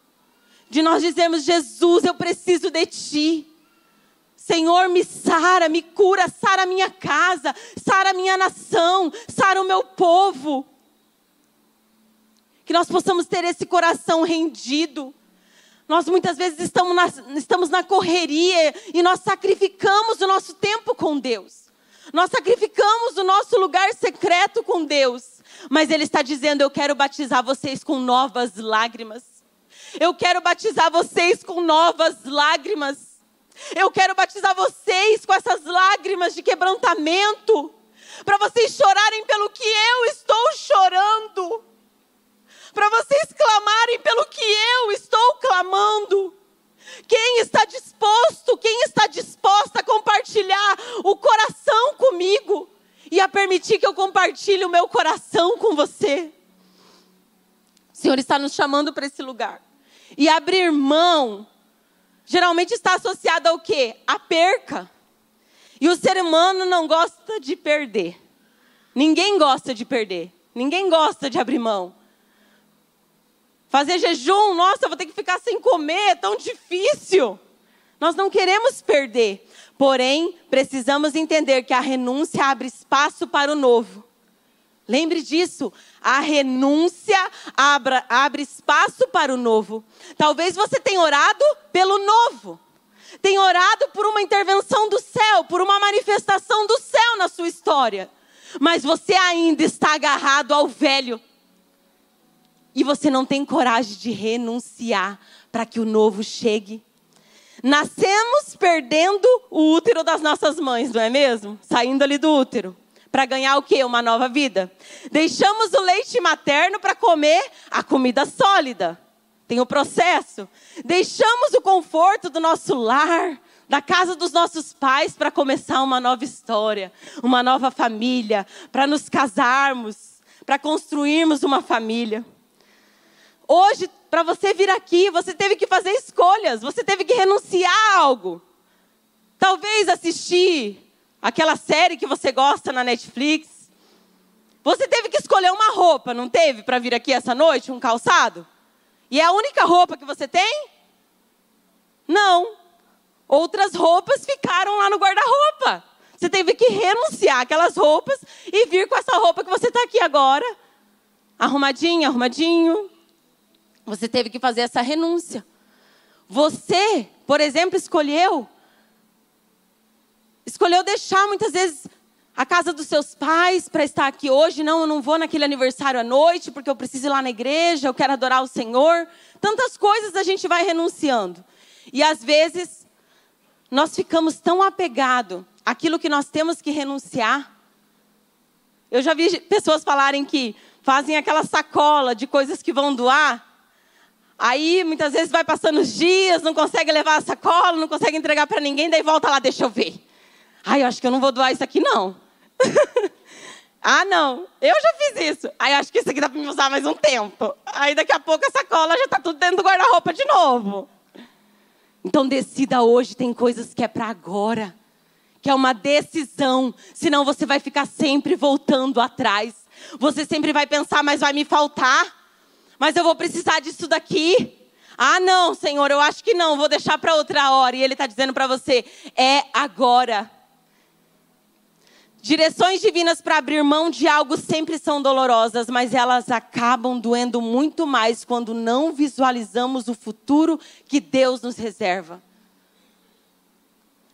De nós dizermos: Jesus, eu preciso de Ti. Senhor, me sara, me cura, sara minha casa, sara minha nação, sara o meu povo. Que nós possamos ter esse coração rendido. Nós muitas vezes estamos na, estamos na correria e nós sacrificamos o nosso tempo com Deus. Nós sacrificamos o nosso lugar secreto com Deus. Mas Ele está dizendo: Eu quero batizar vocês com novas lágrimas. Eu quero batizar vocês com novas lágrimas. Eu quero batizar vocês com essas lágrimas de quebrantamento. Para vocês chorarem pelo que eu estou chorando. Para vocês clamarem pelo que eu estou clamando. Quem está disposto, quem está disposta a compartilhar o coração comigo e a permitir que eu compartilhe o meu coração com você? O Senhor está nos chamando para esse lugar. E abrir mão geralmente está associado ao quê? A perca. E o ser humano não gosta de perder. Ninguém gosta de perder. Ninguém gosta de abrir mão. Fazer jejum, nossa, vou ter que ficar sem comer, é tão difícil. Nós não queremos perder. Porém, precisamos entender que a renúncia abre espaço para o novo. Lembre disso. A renúncia abra, abre espaço para o novo. Talvez você tenha orado pelo novo. Tenha orado por uma intervenção do céu, por uma manifestação do céu na sua história. Mas você ainda está agarrado ao velho e você não tem coragem de renunciar para que o novo chegue. Nascemos perdendo o útero das nossas mães, não é mesmo? Saindo ali do útero. Para ganhar o quê? Uma nova vida. Deixamos o leite materno para comer a comida sólida. Tem o processo. Deixamos o conforto do nosso lar, da casa dos nossos pais para começar uma nova história, uma nova família, para nos casarmos, para construirmos uma família. Hoje, para você vir aqui, você teve que fazer escolhas, você teve que renunciar a algo. Talvez assistir aquela série que você gosta na Netflix. Você teve que escolher uma roupa, não teve, para vir aqui essa noite, um calçado? E é a única roupa que você tem? Não. Outras roupas ficaram lá no guarda-roupa. Você teve que renunciar aquelas roupas e vir com essa roupa que você está aqui agora. Arrumadinho, arrumadinho, você teve que fazer essa renúncia. Você, por exemplo, escolheu escolheu deixar muitas vezes a casa dos seus pais para estar aqui hoje. Não, eu não vou naquele aniversário à noite porque eu preciso ir lá na igreja, eu quero adorar o Senhor. Tantas coisas a gente vai renunciando. E às vezes nós ficamos tão apegados àquilo que nós temos que renunciar. Eu já vi pessoas falarem que fazem aquela sacola de coisas que vão doar. Aí muitas vezes vai passando os dias, não consegue levar a sacola, não consegue entregar para ninguém, daí volta lá, deixa eu ver. Ai, eu acho que eu não vou doar isso aqui não. ah, não, eu já fiz isso. Aí acho que isso aqui dá para me usar mais um tempo. Aí daqui a pouco a sacola já está tudo dentro do guarda-roupa de novo. Então decida hoje, tem coisas que é para agora. Que é uma decisão, senão você vai ficar sempre voltando atrás. Você sempre vai pensar, mas vai me faltar. Mas eu vou precisar disso daqui. Ah, não, Senhor, eu acho que não, vou deixar para outra hora. E Ele está dizendo para você: é agora. Direções divinas para abrir mão de algo sempre são dolorosas, mas elas acabam doendo muito mais quando não visualizamos o futuro que Deus nos reserva.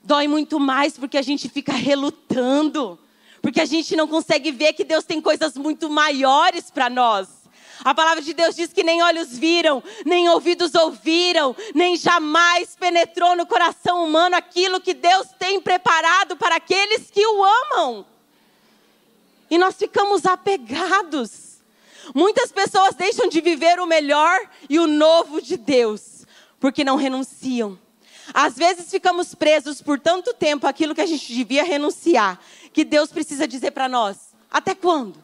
Dói muito mais porque a gente fica relutando, porque a gente não consegue ver que Deus tem coisas muito maiores para nós. A palavra de Deus diz que nem olhos viram, nem ouvidos ouviram, nem jamais penetrou no coração humano aquilo que Deus tem preparado para aqueles que o amam. E nós ficamos apegados. Muitas pessoas deixam de viver o melhor e o novo de Deus, porque não renunciam. Às vezes ficamos presos por tanto tempo aquilo que a gente devia renunciar, que Deus precisa dizer para nós: até quando?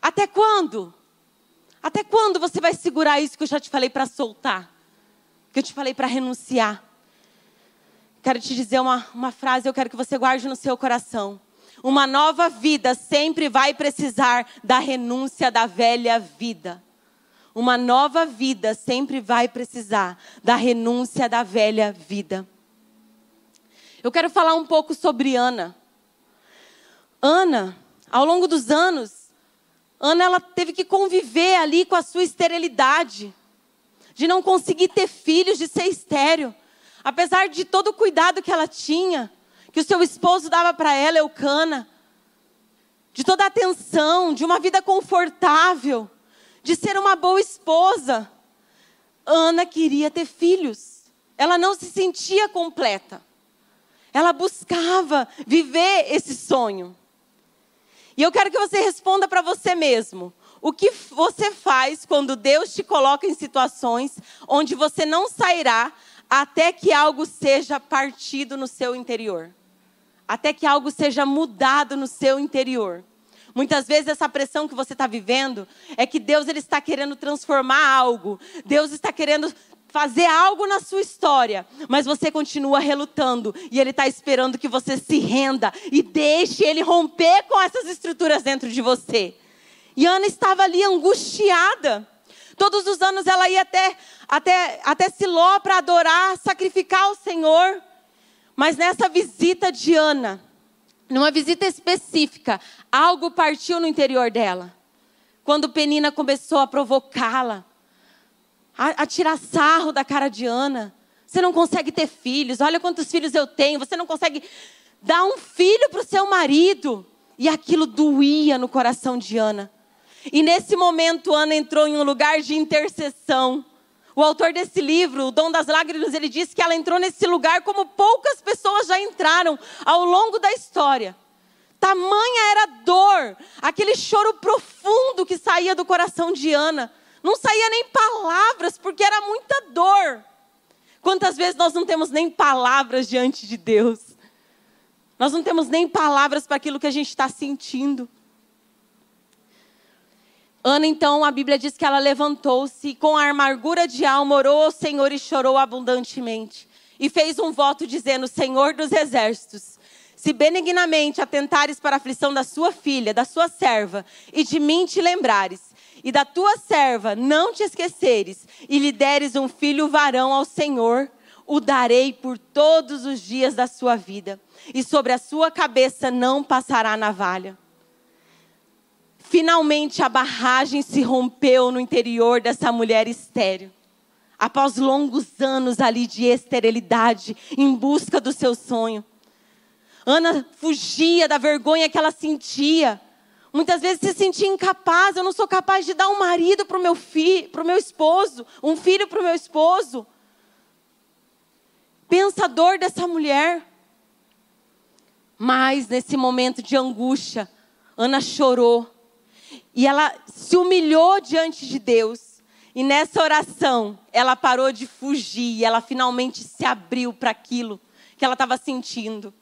Até quando? Até quando você vai segurar isso que eu já te falei para soltar? Que eu te falei para renunciar? Quero te dizer uma, uma frase, eu quero que você guarde no seu coração. Uma nova vida sempre vai precisar da renúncia da velha vida. Uma nova vida sempre vai precisar da renúncia da velha vida. Eu quero falar um pouco sobre Ana. Ana, ao longo dos anos, Ana ela teve que conviver ali com a sua esterilidade, de não conseguir ter filhos, de ser estéreo. Apesar de todo o cuidado que ela tinha, que o seu esposo dava para ela, Eucana, de toda a atenção, de uma vida confortável, de ser uma boa esposa. Ana queria ter filhos. Ela não se sentia completa. Ela buscava viver esse sonho. E eu quero que você responda para você mesmo. O que você faz quando Deus te coloca em situações onde você não sairá até que algo seja partido no seu interior? Até que algo seja mudado no seu interior. Muitas vezes essa pressão que você está vivendo é que Deus ele está querendo transformar algo. Deus está querendo fazer algo na sua história, mas você continua relutando e Ele está esperando que você se renda e deixe Ele romper com essas estruturas dentro de você. E Ana estava ali angustiada. Todos os anos ela ia até, até, até Siló para adorar, sacrificar ao Senhor. Mas nessa visita de Ana, numa visita específica, algo partiu no interior dela. Quando Penina começou a provocá-la, a, a tirar sarro da cara de Ana. Você não consegue ter filhos, olha quantos filhos eu tenho. Você não consegue dar um filho para o seu marido. E aquilo doía no coração de Ana. E nesse momento, Ana entrou em um lugar de intercessão. O autor desse livro, O Dom das Lágrimas, ele diz que ela entrou nesse lugar como poucas pessoas já entraram ao longo da história. Tamanha era a dor, aquele choro profundo que saía do coração de Ana. Não saía nem palavras, porque era muita dor. Quantas vezes nós não temos nem palavras diante de Deus? Nós não temos nem palavras para aquilo que a gente está sentindo. Ana, então, a Bíblia diz que ela levantou-se com a amargura de alma, orou ao Senhor e chorou abundantemente. E fez um voto dizendo: Senhor dos exércitos, se benignamente atentares para a aflição da sua filha, da sua serva, e de mim te lembrares, e da tua serva não te esqueceres, e lhe deres um filho varão ao Senhor, o darei por todos os dias da sua vida, e sobre a sua cabeça não passará navalha. Finalmente a barragem se rompeu no interior dessa mulher estéril. após longos anos ali de esterilidade, em busca do seu sonho. Ana fugia da vergonha que ela sentia. Muitas vezes se sentia incapaz, eu não sou capaz de dar um marido para o meu filho, para o meu esposo, um filho para o meu esposo. Pensa a dor dessa mulher. Mas nesse momento de angústia, Ana chorou. E ela se humilhou diante de Deus. E nessa oração, ela parou de fugir. Ela finalmente se abriu para aquilo que ela estava sentindo.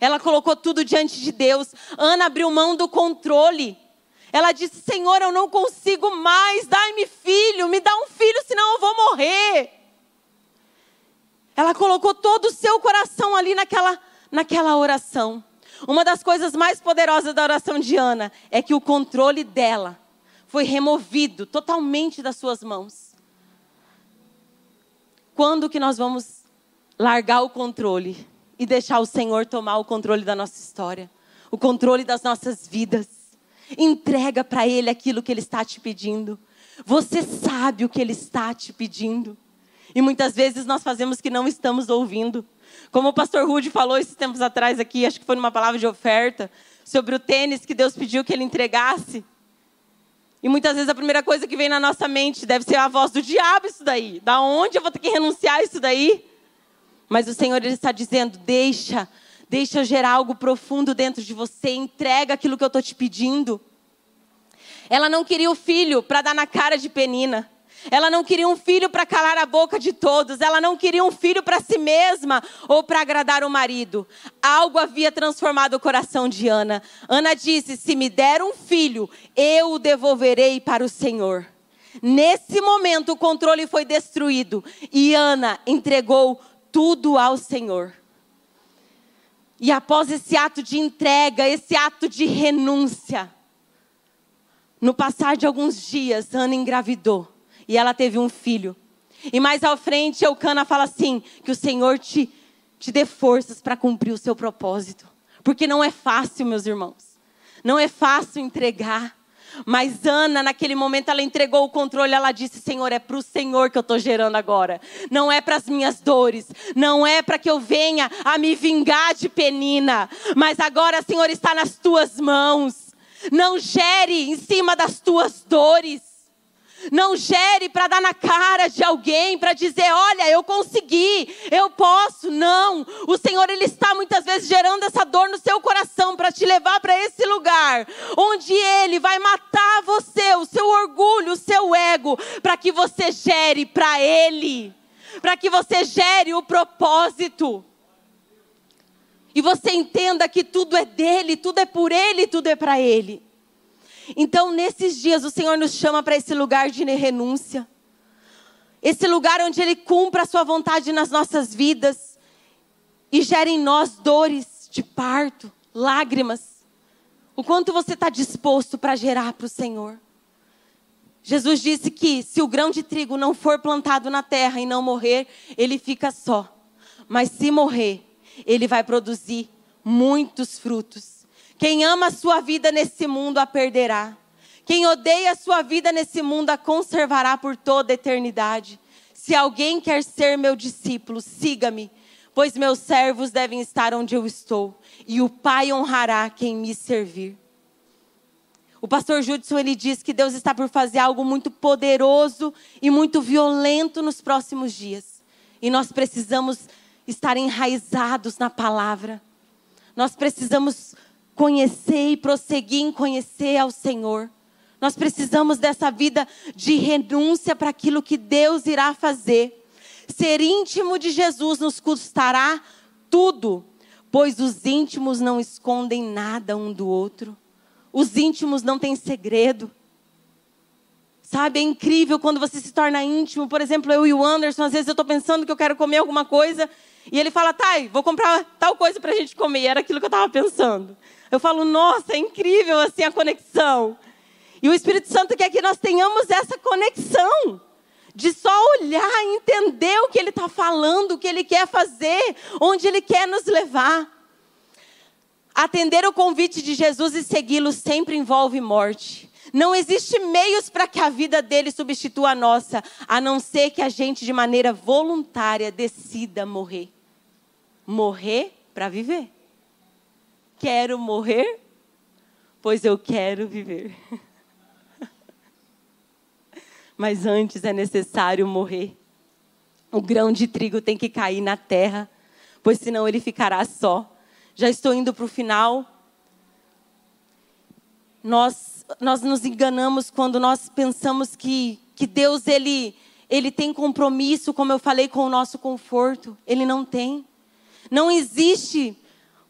Ela colocou tudo diante de Deus. Ana abriu mão do controle. Ela disse: Senhor, eu não consigo mais. Dai-me filho, me dá um filho, senão eu vou morrer. Ela colocou todo o seu coração ali naquela, naquela oração. Uma das coisas mais poderosas da oração de Ana é que o controle dela foi removido totalmente das suas mãos. Quando que nós vamos largar o controle e deixar o Senhor tomar o controle da nossa história, o controle das nossas vidas? Entrega para Ele aquilo que Ele está te pedindo. Você sabe o que Ele está te pedindo. E muitas vezes nós fazemos que não estamos ouvindo. Como o pastor Rude falou esses tempos atrás aqui, acho que foi numa palavra de oferta, sobre o tênis que Deus pediu que ele entregasse. E muitas vezes a primeira coisa que vem na nossa mente deve ser a voz do diabo isso daí. Da onde eu vou ter que renunciar isso daí? Mas o Senhor ele está dizendo: "Deixa, deixa gerar algo profundo dentro de você, entrega aquilo que eu estou te pedindo". Ela não queria o filho para dar na cara de Penina. Ela não queria um filho para calar a boca de todos. Ela não queria um filho para si mesma ou para agradar o marido. Algo havia transformado o coração de Ana. Ana disse: Se me der um filho, eu o devolverei para o Senhor. Nesse momento, o controle foi destruído e Ana entregou tudo ao Senhor. E após esse ato de entrega, esse ato de renúncia, no passar de alguns dias, Ana engravidou e ela teve um filho. E mais à frente, Eucana fala assim: que o Senhor te, te dê forças para cumprir o seu propósito. Porque não é fácil, meus irmãos. Não é fácil entregar. Mas Ana, naquele momento, ela entregou o controle. Ela disse: Senhor, é para o Senhor que eu estou gerando agora. Não é para as minhas dores. Não é para que eu venha a me vingar de penina. Mas agora, Senhor, está nas tuas mãos. Não gere em cima das tuas dores. Não gere para dar na cara de alguém, para dizer, olha, eu consegui, eu posso. Não. O Senhor, Ele está muitas vezes gerando essa dor no seu coração para te levar para esse lugar, onde Ele vai matar você, o seu orgulho, o seu ego, para que você gere para Ele, para que você gere o propósito. E você entenda que tudo é dele, tudo é por ele, tudo é para ele. Então, nesses dias, o Senhor nos chama para esse lugar de renúncia. Esse lugar onde Ele cumpra a Sua vontade nas nossas vidas e gera em nós dores de parto, lágrimas. O quanto você está disposto para gerar para o Senhor. Jesus disse que se o grão de trigo não for plantado na terra e não morrer, ele fica só. Mas se morrer, ele vai produzir muitos frutos. Quem ama a sua vida nesse mundo a perderá. Quem odeia a sua vida nesse mundo a conservará por toda a eternidade. Se alguém quer ser meu discípulo, siga-me, pois meus servos devem estar onde eu estou, e o Pai honrará quem me servir. O pastor Judson ele diz que Deus está por fazer algo muito poderoso e muito violento nos próximos dias. E nós precisamos estar enraizados na palavra. Nós precisamos conhecer e prosseguir em conhecer ao Senhor. Nós precisamos dessa vida de renúncia para aquilo que Deus irá fazer. Ser íntimo de Jesus nos custará tudo, pois os íntimos não escondem nada um do outro. Os íntimos não têm segredo. Sabe, é incrível quando você se torna íntimo. Por exemplo, eu e o Anderson, às vezes eu estou pensando que eu quero comer alguma coisa e ele fala, Thay, vou comprar tal coisa para a gente comer. E era aquilo que eu estava pensando. Eu falo, nossa, é incrível assim a conexão. E o Espírito Santo quer que nós tenhamos essa conexão. De só olhar e entender o que Ele está falando, o que Ele quer fazer, onde Ele quer nos levar. Atender o convite de Jesus e segui-lo sempre envolve morte. Não existe meios para que a vida dele substitua a nossa, a não ser que a gente, de maneira voluntária, decida morrer. Morrer para viver. Quero morrer, pois eu quero viver. Mas antes é necessário morrer. O grão de trigo tem que cair na terra, pois senão ele ficará só. Já estou indo para o final. Nós, nós nos enganamos quando nós pensamos que, que Deus ele, ele tem compromisso, como eu falei, com o nosso conforto. Ele não tem. Não existe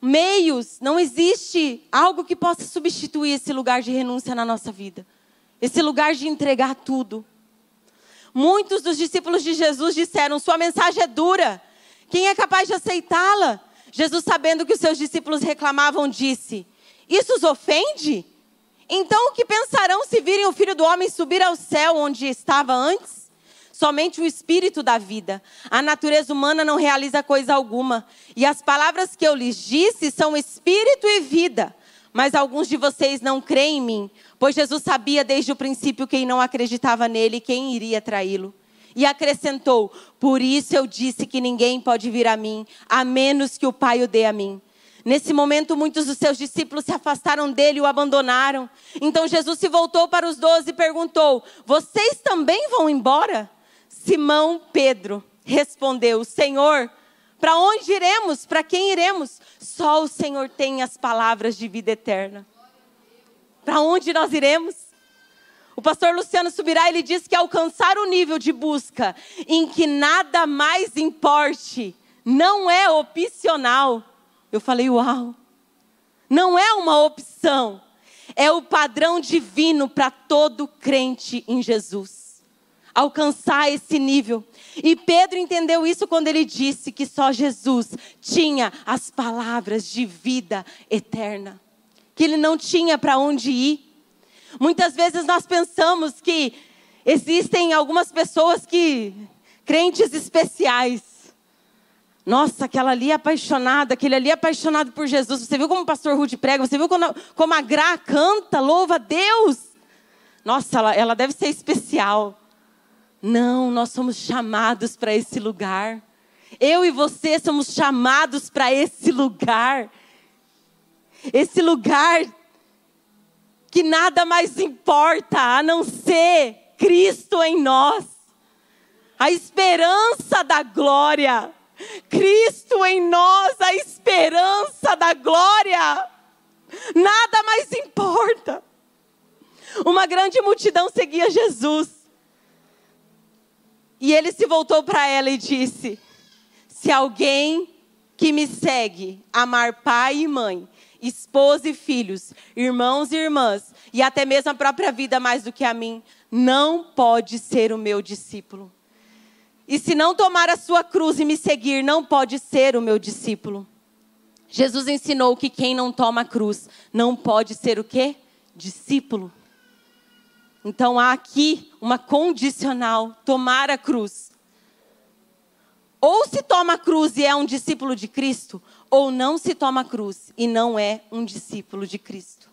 meios, não existe algo que possa substituir esse lugar de renúncia na nossa vida. Esse lugar de entregar tudo. Muitos dos discípulos de Jesus disseram: Sua mensagem é dura. Quem é capaz de aceitá-la? Jesus, sabendo que os seus discípulos reclamavam, disse: Isso os ofende? Então o que pensarão se virem o filho do homem subir ao céu onde estava antes? Somente o espírito da vida. A natureza humana não realiza coisa alguma. E as palavras que eu lhes disse são espírito e vida. Mas alguns de vocês não creem em mim, pois Jesus sabia desde o princípio quem não acreditava nele e quem iria traí-lo. E acrescentou: Por isso eu disse que ninguém pode vir a mim, a menos que o Pai o dê a mim. Nesse momento, muitos dos seus discípulos se afastaram dele e o abandonaram. Então Jesus se voltou para os doze e perguntou: Vocês também vão embora? Simão Pedro respondeu: Senhor, para onde iremos? Para quem iremos? Só o Senhor tem as palavras de vida eterna. Para onde nós iremos? O pastor Luciano Subirá, ele diz que alcançar o nível de busca em que nada mais importe não é opcional. Eu falei, uau. Não é uma opção. É o padrão divino para todo crente em Jesus. Alcançar esse nível. E Pedro entendeu isso quando ele disse que só Jesus tinha as palavras de vida eterna, que ele não tinha para onde ir. Muitas vezes nós pensamos que existem algumas pessoas que crentes especiais. Nossa, aquela ali é apaixonada, aquele ali é apaixonado por Jesus. Você viu como o pastor Rude prega? Você viu como, como a Gra canta, louva a Deus? Nossa, ela, ela deve ser especial. Não, nós somos chamados para esse lugar. Eu e você somos chamados para esse lugar. Esse lugar que nada mais importa a não ser Cristo em nós. A esperança da glória. Cristo em nós, a esperança da glória. Nada mais importa. Uma grande multidão seguia Jesus. E ele se voltou para ela e disse: Se alguém que me segue amar pai e mãe, esposa e filhos, irmãos e irmãs, e até mesmo a própria vida mais do que a mim, não pode ser o meu discípulo. E se não tomar a sua cruz e me seguir, não pode ser o meu discípulo. Jesus ensinou que quem não toma a cruz não pode ser o quê? Discípulo. Então há aqui uma condicional: tomar a cruz. Ou se toma a cruz e é um discípulo de Cristo, ou não se toma a cruz e não é um discípulo de Cristo.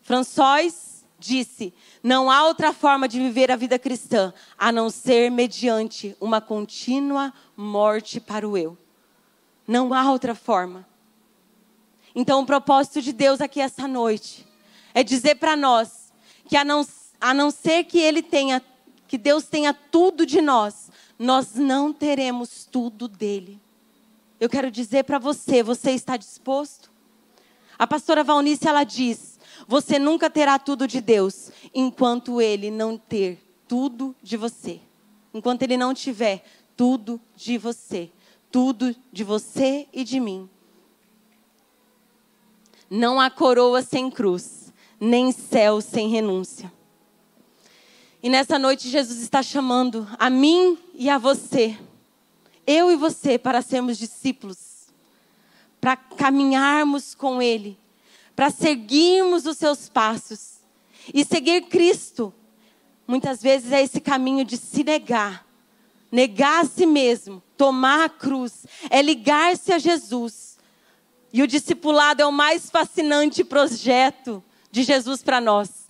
François disse: não há outra forma de viver a vida cristã a não ser mediante uma contínua morte para o eu. Não há outra forma. Então, o propósito de Deus aqui essa noite é dizer para nós que a não, a não ser que Ele tenha, que Deus tenha tudo de nós, nós não teremos tudo dele. Eu quero dizer para você, você está disposto? A pastora Valnice, ela diz, você nunca terá tudo de Deus, enquanto Ele não ter tudo de você. Enquanto Ele não tiver tudo de você. Tudo de você e de mim. Não há coroa sem cruz nem céu sem renúncia. E nessa noite Jesus está chamando a mim e a você, eu e você, para sermos discípulos, para caminharmos com Ele, para seguirmos os seus passos. E seguir Cristo, muitas vezes é esse caminho de se negar, negar a si mesmo, tomar a cruz, é ligar-se a Jesus. E o discipulado é o mais fascinante projeto de Jesus para nós.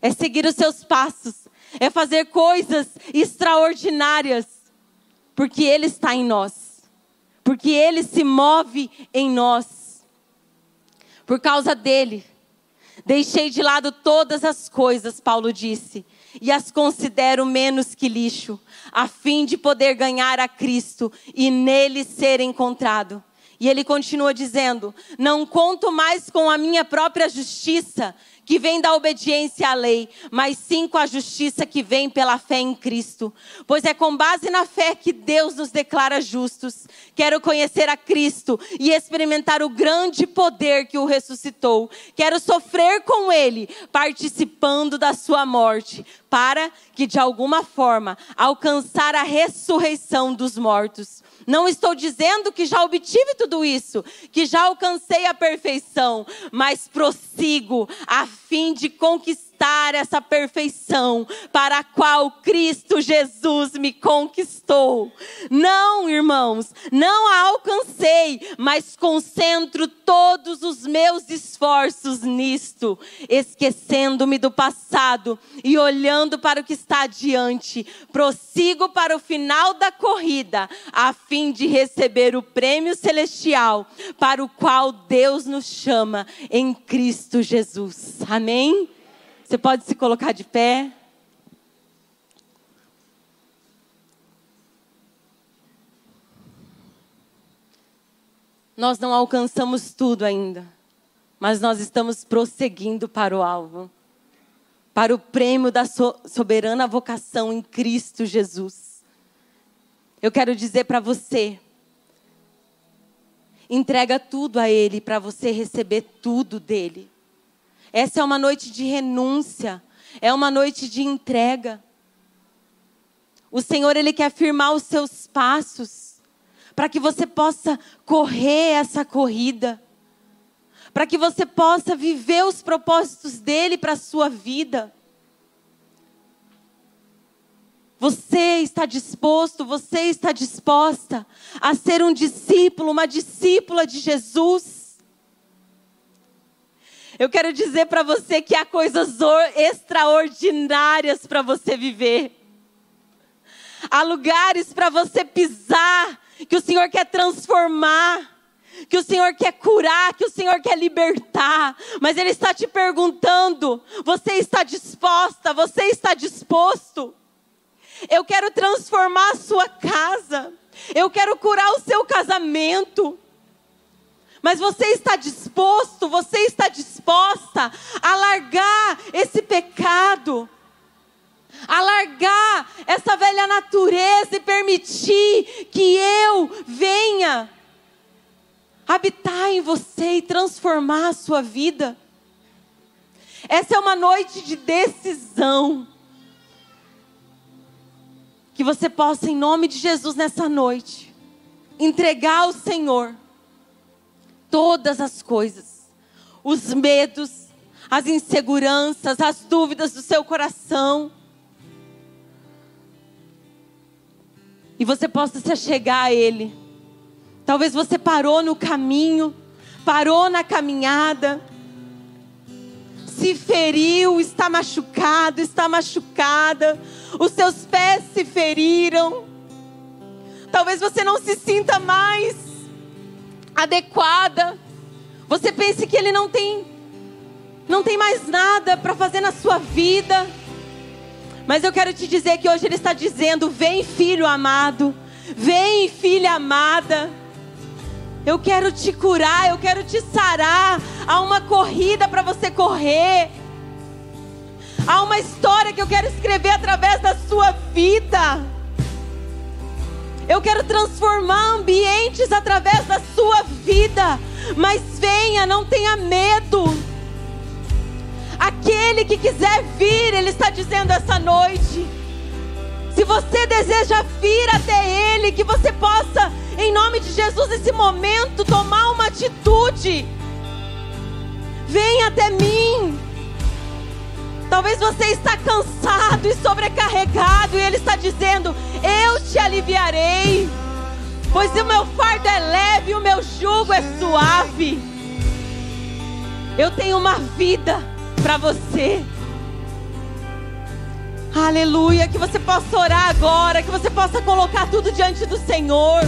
é seguir os seus passos, é fazer coisas extraordinárias, porque Ele está em nós, porque Ele se move em nós. Por causa dele, deixei de lado todas as coisas, Paulo disse, e as considero menos que lixo, a fim de poder ganhar a Cristo e nele ser encontrado. E ele continua dizendo: Não conto mais com a minha própria justiça, que vem da obediência à lei, mas sim com a justiça que vem pela fé em Cristo. Pois é com base na fé que Deus nos declara justos. Quero conhecer a Cristo e experimentar o grande poder que o ressuscitou. Quero sofrer com Ele, participando da sua morte, para que de alguma forma alcançar a ressurreição dos mortos. Não estou dizendo que já obtive tudo isso, que já alcancei a perfeição, mas prossigo a fim de conquistar essa perfeição para a qual Cristo Jesus me conquistou. Não, irmãos, não a alcancei, mas concentro todos os meus esforços nisto, esquecendo-me do passado e olhando para o que está adiante. Prossigo para o final da corrida, a fim de receber o prêmio celestial para o qual Deus nos chama em Cristo Jesus. Amém? Você pode se colocar de pé. Nós não alcançamos tudo ainda, mas nós estamos prosseguindo para o alvo para o prêmio da soberana vocação em Cristo Jesus. Eu quero dizer para você, entrega tudo a Ele para você receber tudo dele. Essa é uma noite de renúncia, é uma noite de entrega. O Senhor, Ele quer firmar os seus passos, para que você possa correr essa corrida, para que você possa viver os propósitos dEle para a sua vida. Você está disposto, você está disposta a ser um discípulo, uma discípula de Jesus? Eu quero dizer para você que há coisas extraordinárias para você viver. Há lugares para você pisar que o Senhor quer transformar, que o Senhor quer curar, que o Senhor quer libertar. Mas Ele está te perguntando: você está disposta? Você está disposto? Eu quero transformar a sua casa. Eu quero curar o seu casamento. Mas você está disposto, você está disposta a largar esse pecado, a largar essa velha natureza e permitir que eu venha habitar em você e transformar a sua vida. Essa é uma noite de decisão. Que você possa, em nome de Jesus, nessa noite, entregar ao Senhor todas as coisas, os medos, as inseguranças, as dúvidas do seu coração. E você possa se achegar a Ele. Talvez você parou no caminho, parou na caminhada, se feriu, está machucado, está machucada, os seus pés se feriram. Talvez você não se sinta mais adequada. Você pense que ele não tem não tem mais nada para fazer na sua vida. Mas eu quero te dizer que hoje ele está dizendo: "Vem, filho amado. Vem, filha amada. Eu quero te curar, eu quero te sarar. Há uma corrida para você correr. Há uma história que eu quero escrever através da sua vida. Eu quero transformar ambientes através da sua vida. Mas venha, não tenha medo. Aquele que quiser vir, Ele está dizendo essa noite. Se você deseja vir até Ele, que você possa, em nome de Jesus, nesse momento, tomar uma atitude. Venha até mim. Talvez você está cansado e sobrecarregado e ele está dizendo: "Eu te aliviarei, pois o meu fardo é leve e o meu jugo é suave". Eu tenho uma vida para você. Aleluia, que você possa orar agora, que você possa colocar tudo diante do Senhor.